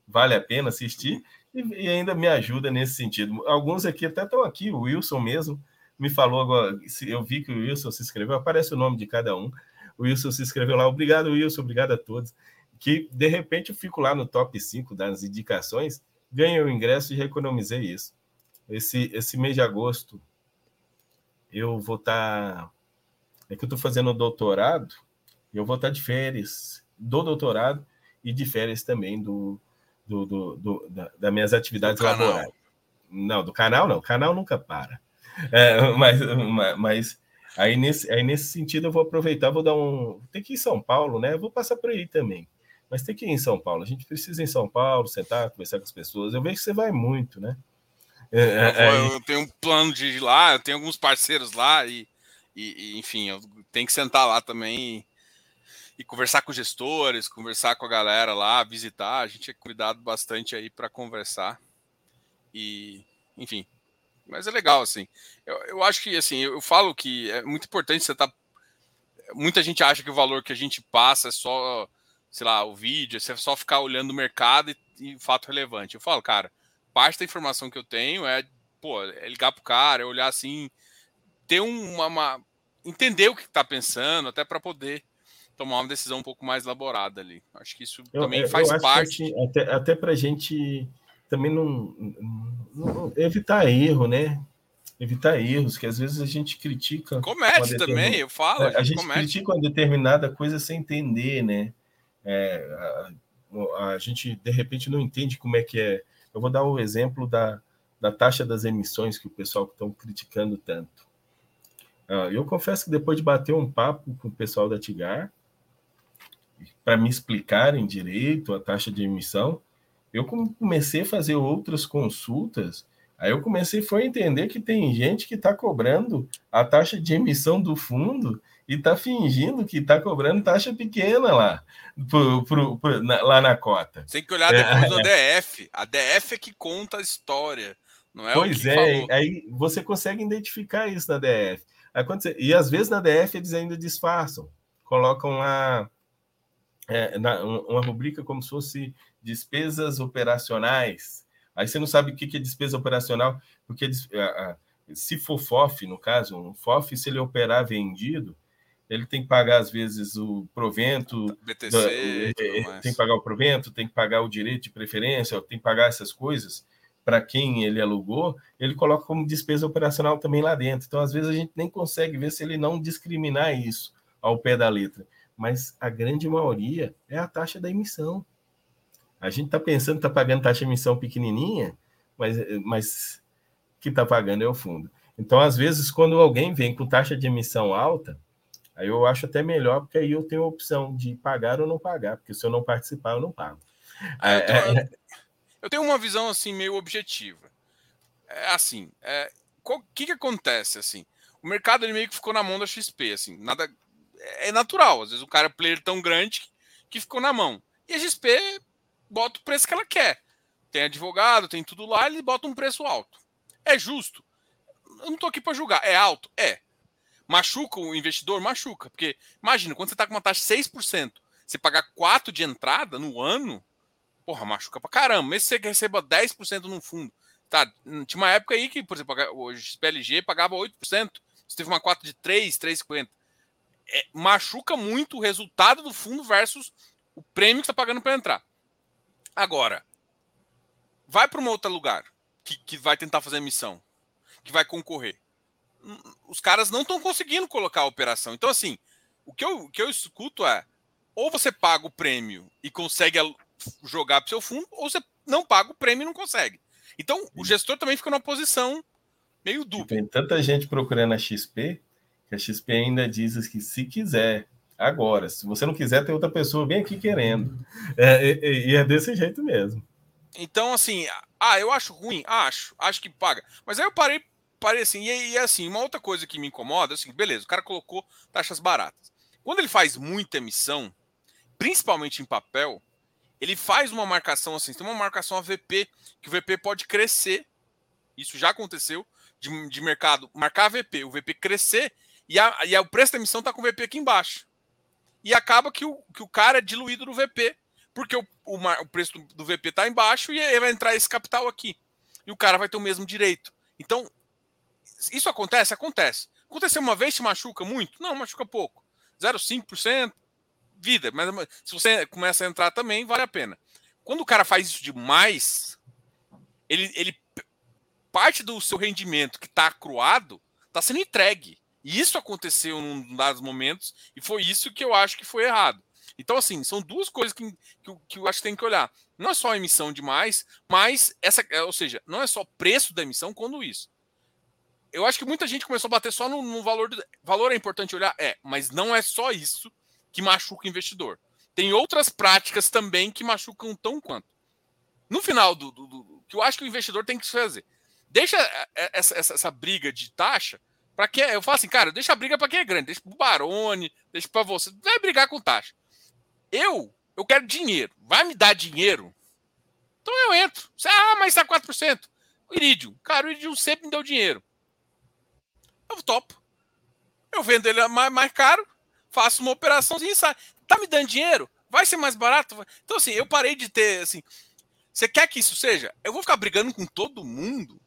vale a pena assistir e, e ainda me ajuda nesse sentido. Alguns aqui até estão aqui, o Wilson mesmo me falou agora, eu vi que o Wilson se inscreveu, aparece o nome de cada um. O Wilson se inscreveu lá, obrigado, Wilson, obrigado a todos. Que de repente eu fico lá no top 5 das indicações, ganho o ingresso e economizei isso. Esse, esse mês de agosto eu vou estar. Tá, é que eu estou fazendo doutorado, eu vou estar tá de férias do doutorado e de férias também do, do, do, do da, das minhas atividades laborais. Não, do canal não, o canal nunca para. É, mas, mas aí, nesse, aí nesse sentido eu vou aproveitar, vou dar um. Tem que ir em São Paulo, né? Eu vou passar por aí também. Mas tem que ir em São Paulo. A gente precisa ir em São Paulo, sentar, conversar com as pessoas. Eu vejo que você vai muito, né? É, é, eu, eu, tenho um plano de ir lá, eu tenho alguns parceiros lá e, e, e enfim, eu tenho que sentar lá também e, e, conversar com gestores, conversar com a galera lá, visitar. A gente é cuidado bastante aí para conversar e, enfim. Mas é legal, assim. Eu, eu acho que, assim, eu, eu falo que é muito importante você estar. Tá, muita gente acha que o valor que a gente passa é só, sei lá, o vídeo, é só ficar olhando o mercado e, e fato relevante. Eu falo, cara, parte da informação que eu tenho é, pô, é ligar pro cara, é olhar assim, ter uma, uma entender o que está pensando, até para poder tomar uma decisão um pouco mais elaborada ali. Acho que isso eu, também eu, faz eu parte. Assim, até até para a gente também não, não, evitar erro, né? Evitar erros, que às vezes a gente critica. Comete também, eu falo. A, a gente, comete. critica uma determinada coisa sem entender, né? É, a, a, gente de repente não entende como é que é eu vou dar o um exemplo da, da taxa das emissões que o pessoal estão criticando tanto. Uh, eu confesso que depois de bater um papo com o pessoal da Tigar, para me explicarem direito a taxa de emissão, eu comecei a fazer outras consultas. Aí eu comecei foi a entender que tem gente que está cobrando a taxa de emissão do fundo e tá fingindo que tá cobrando taxa pequena lá, pro, pro, pro, na, lá na cota. Tem que olhar depois é, do DF. A DF é que conta a história. Não é pois é, falou. aí você consegue identificar isso na DF. Você, e às vezes na DF eles ainda disfarçam, colocam lá é, na, uma rubrica como se fosse despesas operacionais. Aí você não sabe o que é despesa operacional, porque se for FOF, no caso, um FOF, se ele operar vendido, ele tem que pagar, às vezes, o provento. BTC, da, é, é, tem que pagar o provento, tem que pagar o direito de preferência, tem que pagar essas coisas para quem ele alugou, ele coloca como despesa operacional também lá dentro. Então, às vezes, a gente nem consegue ver se ele não discriminar isso ao pé da letra. Mas a grande maioria é a taxa da emissão. A gente está pensando que está pagando taxa de emissão pequenininha, mas, mas que está pagando é o fundo. Então, às vezes, quando alguém vem com taxa de emissão alta, Aí eu acho até melhor, porque aí eu tenho a opção de pagar ou não pagar, porque se eu não participar, eu não pago. É, eu, tenho, é... eu, tenho, uma visão assim meio objetiva. É assim, é, o que, que acontece assim? O mercado ele meio que ficou na mão da XP, assim, nada é natural. Às vezes o cara é player tão grande que, ficou na mão. E a XP bota o preço que ela quer. Tem advogado, tem tudo lá, ele bota um preço alto. É justo? Eu não tô aqui para julgar. É alto? É. Machuca o investidor? Machuca. Porque, imagina, quando você está com uma taxa de 6%, você pagar 4% de entrada no ano, porra, machuca pra caramba. Mesmo que você receba 10% no fundo. Tá, tinha uma época aí que, por exemplo, o PLG pagava 8%. Você teve uma cota de 3, 3,50. É, machuca muito o resultado do fundo versus o prêmio que está pagando para entrar. Agora, vai para um outro lugar que, que vai tentar fazer emissão, que vai concorrer os caras não estão conseguindo colocar a operação. Então, assim, o que eu, o que eu escuto é ou você paga o prêmio e consegue jogar para o seu fundo, ou você não paga o prêmio e não consegue. Então, o gestor também fica numa posição meio dupla. Tem tanta gente procurando a XP, que a XP ainda diz que se quiser, agora, se você não quiser, tem outra pessoa bem aqui querendo. É, e, e é desse jeito mesmo. Então, assim, ah, eu acho ruim? Acho, acho que paga. Mas aí eu parei, parei assim, e, e assim, uma outra coisa que me incomoda é assim, beleza, o cara colocou taxas baratas. Quando ele faz muita emissão, principalmente em papel, ele faz uma marcação assim, tem uma marcação AVP, que o VP pode crescer. Isso já aconteceu de, de mercado, marcar VP, o VP crescer e, a, e a, o preço da emissão está com o VP aqui embaixo. E acaba que o, que o cara é diluído no VP, porque o, o, o preço do, do VP está embaixo e aí vai entrar esse capital aqui. E o cara vai ter o mesmo direito. Então, isso acontece? Acontece. Aconteceu uma vez, se machuca muito? Não, machuca pouco. 0,5%, vida. Mas se você começa a entrar também, vale a pena. Quando o cara faz isso demais, ele, ele parte do seu rendimento que está acruado está sendo entregue. E isso aconteceu em dados momentos, e foi isso que eu acho que foi errado. Então, assim, são duas coisas que, que, que, eu acho que tem que olhar. Não é só a emissão demais, mas essa, ou seja, não é só preço da emissão quando isso. Eu acho que muita gente começou a bater só no, no valor. Do, valor é importante olhar? É, mas não é só isso que machuca o investidor. Tem outras práticas também que machucam tão quanto. No final do, do, do que eu acho que o investidor tem que fazer. Deixa essa, essa, essa briga de taxa para quem. Eu falo assim, cara, deixa a briga para quem é grande, deixa para o Barone, deixa para você. Vai brigar com taxa. Eu, eu quero dinheiro. Vai me dar dinheiro? Então eu entro. Você, ah, mas está 4%. O Iridium. Cara, o Iridium sempre me deu dinheiro. Eu topo. Eu vendo ele mais, mais caro, faço uma operaçãozinha sai. Tá me dando dinheiro? Vai ser mais barato? Então, assim, eu parei de ter, assim. Você quer que isso seja? Eu vou ficar brigando com todo mundo?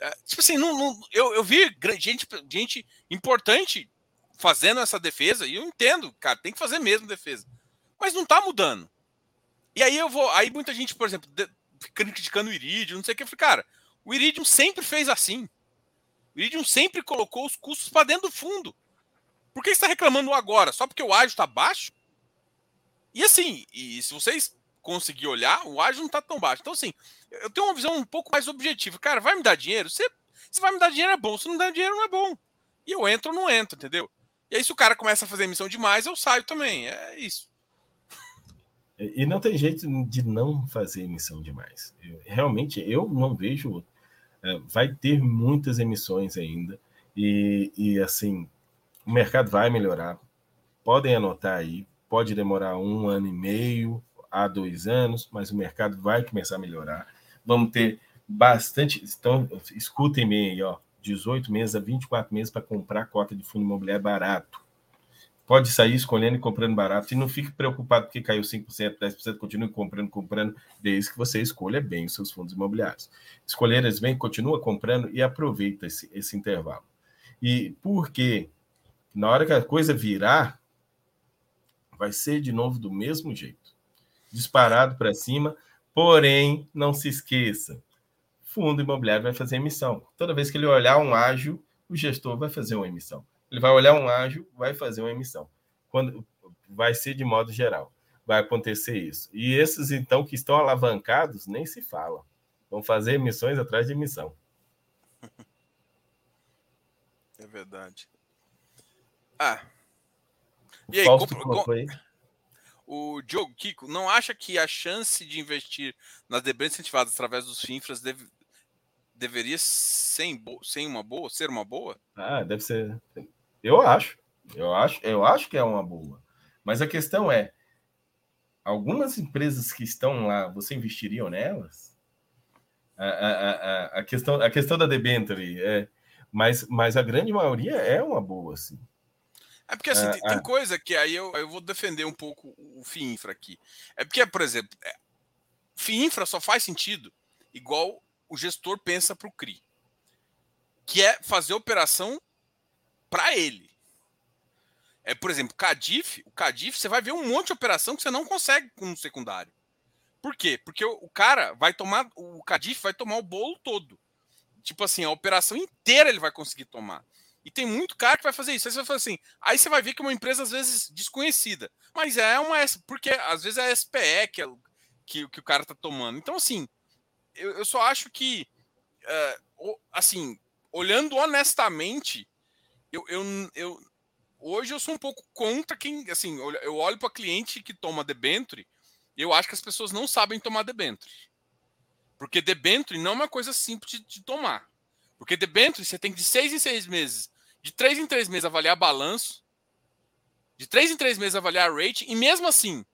É, tipo assim, não, não, eu, eu vi gente, gente importante fazendo essa defesa, e eu entendo, cara, tem que fazer mesmo defesa. Mas não tá mudando. E aí eu vou. Aí muita gente, por exemplo, criticando o Iridium, não sei o que, eu falei, cara, o Iridium sempre fez assim. O Iridium sempre colocou os custos para dentro do fundo. Por que está reclamando agora? Só porque o ágio está baixo? E assim, e se vocês conseguir olhar, o ágio não está tão baixo. Então, assim, eu tenho uma visão um pouco mais objetiva. Cara, vai me dar dinheiro? Se vai me dar dinheiro, é bom. Se não der dinheiro, não é bom. E eu entro ou não entro, entendeu? E aí, se o cara começa a fazer emissão demais, eu saio também. É isso. E não tem jeito de não fazer emissão demais. Eu, realmente, eu não vejo. É, vai ter muitas emissões ainda. E, e assim, o mercado vai melhorar. Podem anotar aí, pode demorar um ano e meio a dois anos, mas o mercado vai começar a melhorar. Vamos ter bastante. Então, escutem bem aí, ó. 18 meses a 24 meses para comprar cota de fundo imobiliário barato. Pode sair escolhendo e comprando barato e não fique preocupado porque caiu 5%, 10%, continue comprando, comprando, desde que você escolha bem os seus fundos imobiliários. Escolher eles bem, continua comprando e aproveita esse, esse intervalo. E por quê? Na hora que a coisa virar, vai ser de novo do mesmo jeito. Disparado para cima, porém, não se esqueça, fundo imobiliário vai fazer emissão. Toda vez que ele olhar um ágio, o gestor vai fazer uma emissão. Ele vai olhar um ágio, vai fazer uma emissão. Quando vai ser de modo geral, vai acontecer isso. E esses então que estão alavancados nem se falam. Vão fazer emissões atrás de emissão. É verdade. Ah. E aí, Fausto compra, aí? O Diogo Kiko não acha que a chance de investir nas debêntures incentivadas através dos FINFRAs deve, deveria uma boa, ser uma boa? Ah, deve ser. Eu acho. Eu acho, eu acho que é uma boa. Mas a questão é, algumas empresas que estão lá, você investiria nelas? A, a, a, a questão, a questão da debenture é, mas, mas a grande maioria é uma boa, assim. É porque assim, é, tem, tem, é. coisa que aí eu, eu vou defender um pouco o FIINFRA aqui. É porque, por exemplo, é, FIINFRA só faz sentido igual o gestor pensa para o CRI, que é fazer operação para ele. É, por exemplo, CADIF, o CADIF, você vai ver um monte de operação que você não consegue com um secundário. Por quê? Porque o, o cara vai tomar, o CADIF vai tomar o bolo todo. Tipo assim, a operação inteira ele vai conseguir tomar. E tem muito cara que vai fazer isso. Aí você vai assim, aí você vai ver que é uma empresa, às vezes, desconhecida. Mas é uma. Porque às vezes é a SPE que, é, que, que o cara tá tomando. Então, assim, eu, eu só acho que, uh, assim, olhando honestamente, eu, eu, eu, hoje eu sou um pouco contra quem, assim, eu olho para cliente que toma debenture, eu acho que as pessoas não sabem tomar debenture. Porque debenture não é uma coisa simples de, de tomar. Porque debenture você tem que de seis em seis meses, de três em três meses avaliar balanço, de três em três meses avaliar rating, e mesmo assim,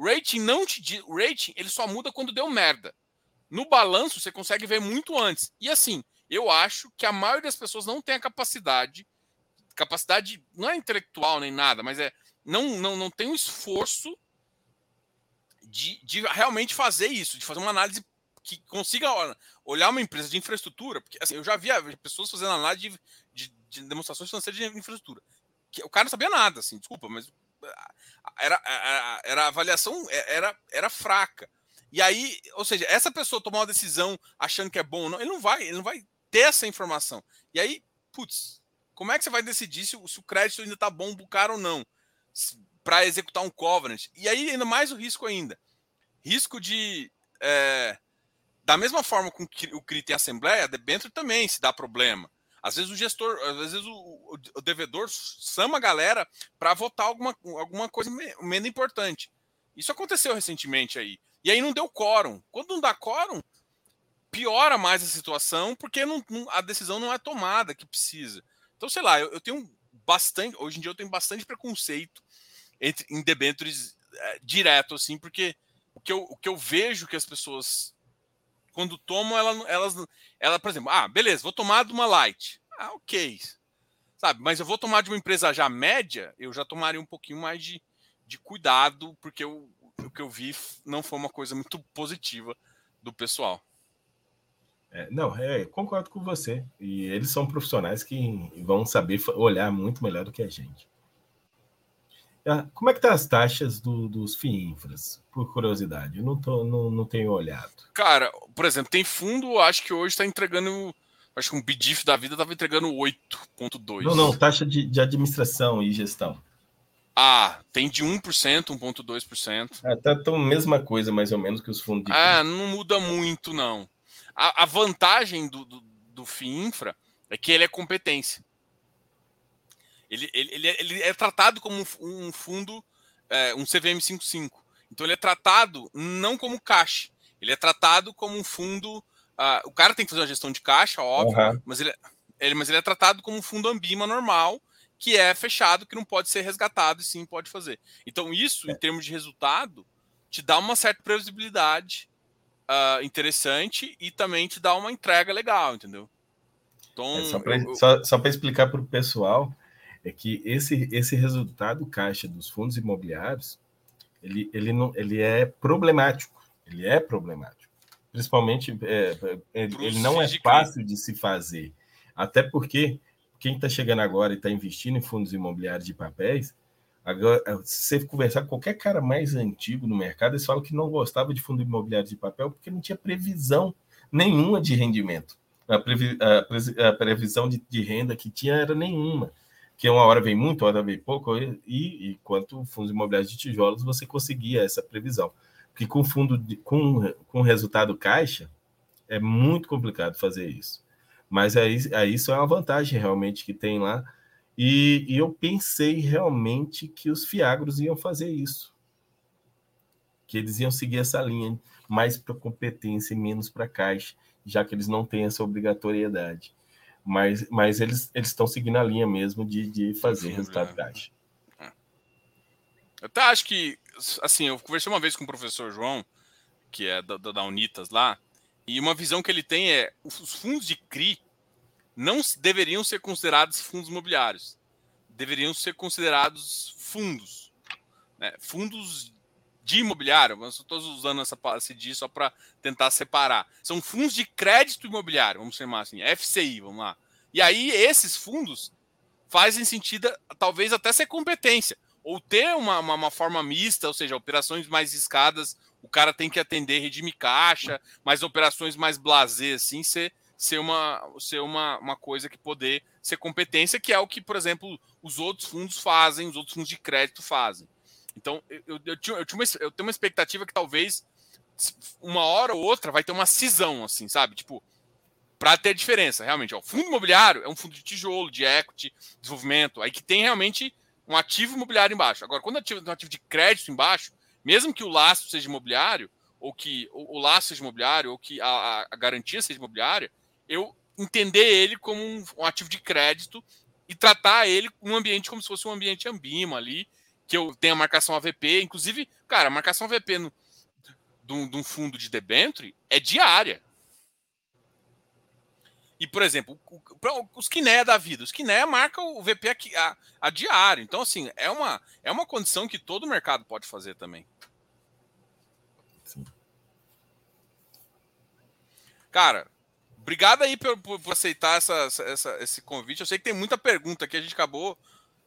rating não te rating ele só muda quando deu merda. No balanço você consegue ver muito antes. E assim, eu acho que a maioria das pessoas não tem a capacidade, capacidade não é intelectual nem nada, mas é não não, não tem o um esforço de, de realmente fazer isso, de fazer uma análise que consiga olhar uma empresa de infraestrutura, porque assim, eu já vi pessoas fazendo análise de, de, de demonstrações financeiras de infraestrutura que o cara não sabia nada, assim, desculpa, mas era, era, era a avaliação era, era fraca. E aí, ou seja, essa pessoa tomar uma decisão achando que é bom ou não, ele não vai, ele não vai ter essa informação. E aí, putz, como é que você vai decidir se, se o crédito ainda está bom pro cara ou não? Para executar um covenant. E aí, ainda mais o risco ainda. Risco de. É, da mesma forma com que o CRI tem assembleia, dentro também se dá problema. Às vezes o gestor, às vezes o, o devedor chama a galera para votar alguma, alguma coisa menos importante. Isso aconteceu recentemente aí. E aí não deu quórum. Quando não dá quórum, piora mais a situação, porque não, não, a decisão não é tomada que precisa. Então, sei lá, eu, eu, tenho bastante. Hoje em dia eu tenho bastante preconceito entre, em debêntures é, direto, assim, porque o que, eu, o que eu vejo que as pessoas quando tomam, ela, elas, ela, por exemplo, ah, beleza, vou tomar de uma light. Ah, ok. Sabe, mas eu vou tomar de uma empresa já média, eu já tomaria um pouquinho mais de, de cuidado, porque eu, o que eu vi não foi uma coisa muito positiva do pessoal. É, não, é, concordo com você. E eles são profissionais que vão saber olhar muito melhor do que a gente. Ah, como é que tá as taxas do, dos FIINFRAs? Por curiosidade, eu não, tô, não, não tenho olhado. Cara, por exemplo, tem fundo, acho que hoje está entregando, acho que um BDIF da vida estava entregando 8,2. Não, não, taxa de, de administração e gestão. Ah, tem de 1%, 1,2%. Ah, tá tão mesma coisa, mais ou menos, que os fundos. Ah, não muda muito, não. A, a vantagem do, do, do FIINFRA é que ele é competência. Ele, ele, ele, é, ele é tratado como um fundo, é, um CVM 55. Então ele é tratado não como caixa, ele é tratado como um fundo. Uh, o cara tem que fazer uma gestão de caixa, óbvio, uhum. mas, ele, ele, mas ele é tratado como um fundo Ambima normal, que é fechado, que não pode ser resgatado e sim pode fazer. Então, isso, é. em termos de resultado, te dá uma certa previsibilidade uh, interessante e também te dá uma entrega legal, entendeu? Então, é, só para explicar para o pessoal, é que esse, esse resultado caixa dos fundos imobiliários ele, ele, não, ele é problemático. Ele é problemático. Principalmente, é, é ele não é fácil de se fazer. Até porque quem está chegando agora e está investindo em fundos imobiliários de papéis, agora, se você conversar com qualquer cara mais antigo no mercado, eles falam que não gostava de fundo imobiliário de papel porque não tinha previsão nenhuma de rendimento. A, previ, a, a previsão de, de renda que tinha era nenhuma que uma hora vem muito, outra vem pouco, e, e quanto fundos imobiliários de tijolos você conseguia essa previsão. Porque com fundo de, com, com resultado caixa é muito complicado fazer isso. Mas aí, aí isso é uma vantagem realmente que tem lá. E, e eu pensei realmente que os fiagros iam fazer isso. Que eles iam seguir essa linha, mais para competência e menos para caixa, já que eles não têm essa obrigatoriedade mas, mas eles estão seguindo a linha mesmo de, de fazer resultado caixa. É. Eu até acho que, assim, eu conversei uma vez com o professor João, que é da, da Unitas lá, e uma visão que ele tem é os fundos de CRI não deveriam ser considerados fundos imobiliários, deveriam ser considerados fundos, né? fundos de imobiliário, mas estou usando essa palavra de só para tentar separar. São fundos de crédito imobiliário, vamos chamar assim, FCI, vamos lá. E aí esses fundos fazem sentido, talvez até ser competência, ou ter uma, uma, uma forma mista, ou seja, operações mais escadas, o cara tem que atender redime caixa, mas operações mais blazer, assim, ser, ser, uma, ser uma, uma coisa que poder ser competência, que é o que, por exemplo, os outros fundos fazem, os outros fundos de crédito fazem. Então, eu, eu, eu, tinha uma, eu tenho uma expectativa que talvez uma hora ou outra vai ter uma cisão, assim, sabe? Tipo, para ter diferença, realmente. Ó, fundo imobiliário é um fundo de tijolo, de equity, desenvolvimento, aí que tem realmente um ativo imobiliário embaixo. Agora, quando tem um ativo de crédito embaixo, mesmo que o laço seja imobiliário, ou que o, o laço seja imobiliário, ou que a, a, garantia seja imobiliária, eu entender ele como um, um, ativo de crédito e tratar ele num ambiente como se fosse um ambiente ambima ali, que eu tenha marcação AVP. Inclusive, cara, a marcação AVP no, de, um, de um fundo de debenture é diária. E, por exemplo, os Kiné da vida, os Kiné marca o VP a, a, a, diário. Então, assim, é uma, é uma condição que todo mercado pode fazer também. Sim. Cara, obrigado aí por, por aceitar essa, essa, esse convite. Eu sei que tem muita pergunta que a gente acabou,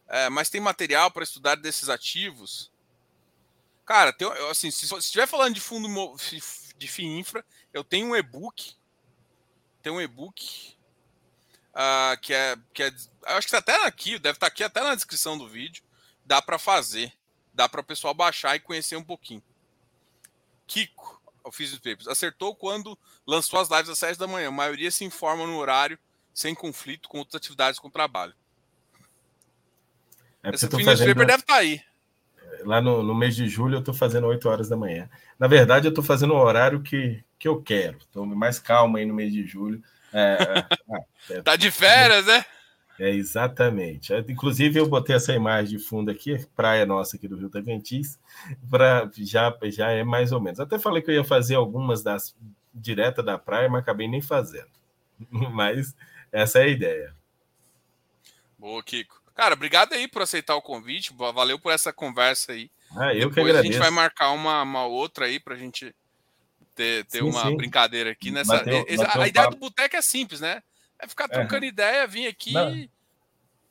é, mas tem material para estudar desses ativos. Cara, tem, assim, se estiver falando de fundo de FII infra, eu tenho um e-book tem um e-book uh, que é que é, acho que está até aqui, deve estar tá aqui até na descrição do vídeo. Dá para fazer, dá para o pessoal baixar e conhecer um pouquinho. Kiko, Office Papers, acertou quando lançou as lives às 7 da manhã. A maioria se informa no horário, sem conflito com outras atividades com o trabalho. É Essa fazendo... Paper deve estar tá aí. Lá no, no mês de julho eu estou fazendo 8 horas da manhã. Na verdade, eu estou fazendo o horário que, que eu quero. Estou mais calma aí no mês de julho. É, é, ah, é, tá de férias, né? É, exatamente. É, inclusive, eu botei essa imagem de fundo aqui, praia nossa aqui do Rio Taventis, para já, já é mais ou menos. Até falei que eu ia fazer algumas das direta da praia, mas acabei nem fazendo. Mas essa é a ideia. Boa, Kiko. Cara, obrigado aí por aceitar o convite. Valeu por essa conversa aí. Ah, eu Depois que agradeço. a gente vai marcar uma, uma outra aí para a gente ter, ter sim, uma sim. brincadeira aqui nessa. Bateu, bateu a, ideia do boteco é simples, né? É ficar trocando é. ideia, vir aqui. Na,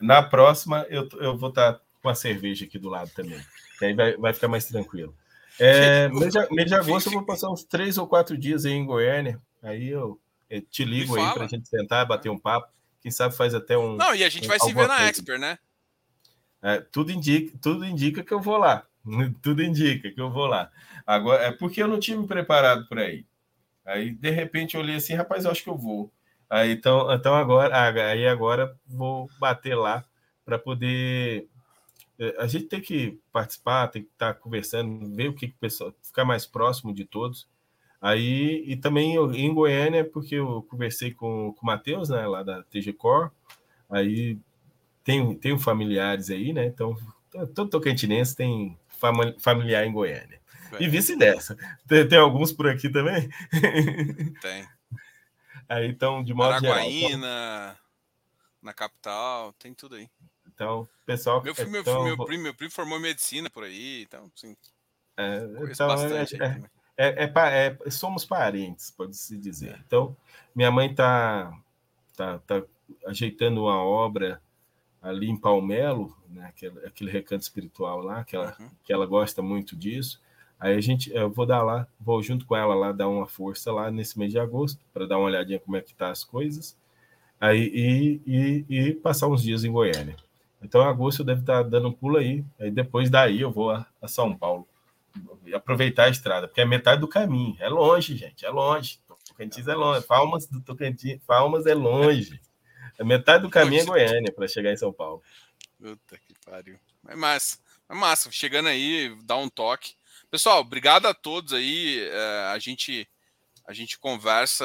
na, próxima, eu, eu vou estar tá com a cerveja aqui do lado também. Que aí vai, vai ficar mais tranquilo. É, mês, de, mês de agosto eu vou passar uns três ou quatro dias aí em Goiânia. Aí eu, eu te ligo aí para a gente sentar, bater um papo. Quem sabe faz até um. Não, e a gente um, vai se ver na Expert, né? É, tudo, indica, tudo indica que eu vou lá. Tudo indica que eu vou lá. Agora, é porque eu não tinha me preparado para ir. Aí, de repente, eu olhei assim, rapaz, eu acho que eu vou. Aí, então, então agora, aí agora vou bater lá para poder. É, a gente tem que participar, tem que estar tá conversando, ver o que, que o pessoal ficar mais próximo de todos. Aí, e também em Goiânia, porque eu conversei com, com o Matheus, né, lá da TG Core. Aí tenho, tenho familiares aí, né? Então, todo tocantinense tem familiar em Goiânia. É. E vice-versa. Tem, tem, alguns por aqui também? Tem. Aí, então, de modo Araguaína, geral. Então... na capital, tem tudo aí. Então, pessoal. Meu, filho, então, meu, primo, meu primo formou medicina por aí, então, sim. É, então, bastante é, é, é, é, somos parentes, pode-se dizer. É. Então, minha mãe está tá, tá ajeitando uma obra ali em Palmelo, né, aquele, aquele recanto espiritual lá, que ela, uhum. que ela gosta muito disso. Aí a gente, eu vou dar lá, vou junto com ela lá dar uma força lá nesse mês de agosto para dar uma olhadinha como é que tá as coisas. Aí e, e, e, passar uns dias em Goiânia. Então agosto eu deve estar tá dando um pulo aí. Aí depois daí eu vou a, a São Paulo aproveitar a estrada, porque é metade do caminho. É longe, gente, é longe. Tocantins é longe. Palmas do Tocantins, Palmas é longe. É metade do caminho é Goiânia para chegar em São Paulo. Puta que pariu. É massa. É massa. Chegando aí, dá um toque. Pessoal, obrigado a todos aí. É, a gente a gente conversa,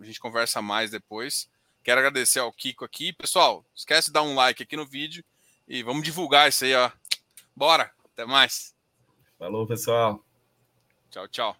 a gente conversa mais depois. Quero agradecer ao Kiko aqui. Pessoal, esquece de dar um like aqui no vídeo e vamos divulgar isso aí, ó. Bora. Até mais. Falou, pessoal. Tchau, tchau.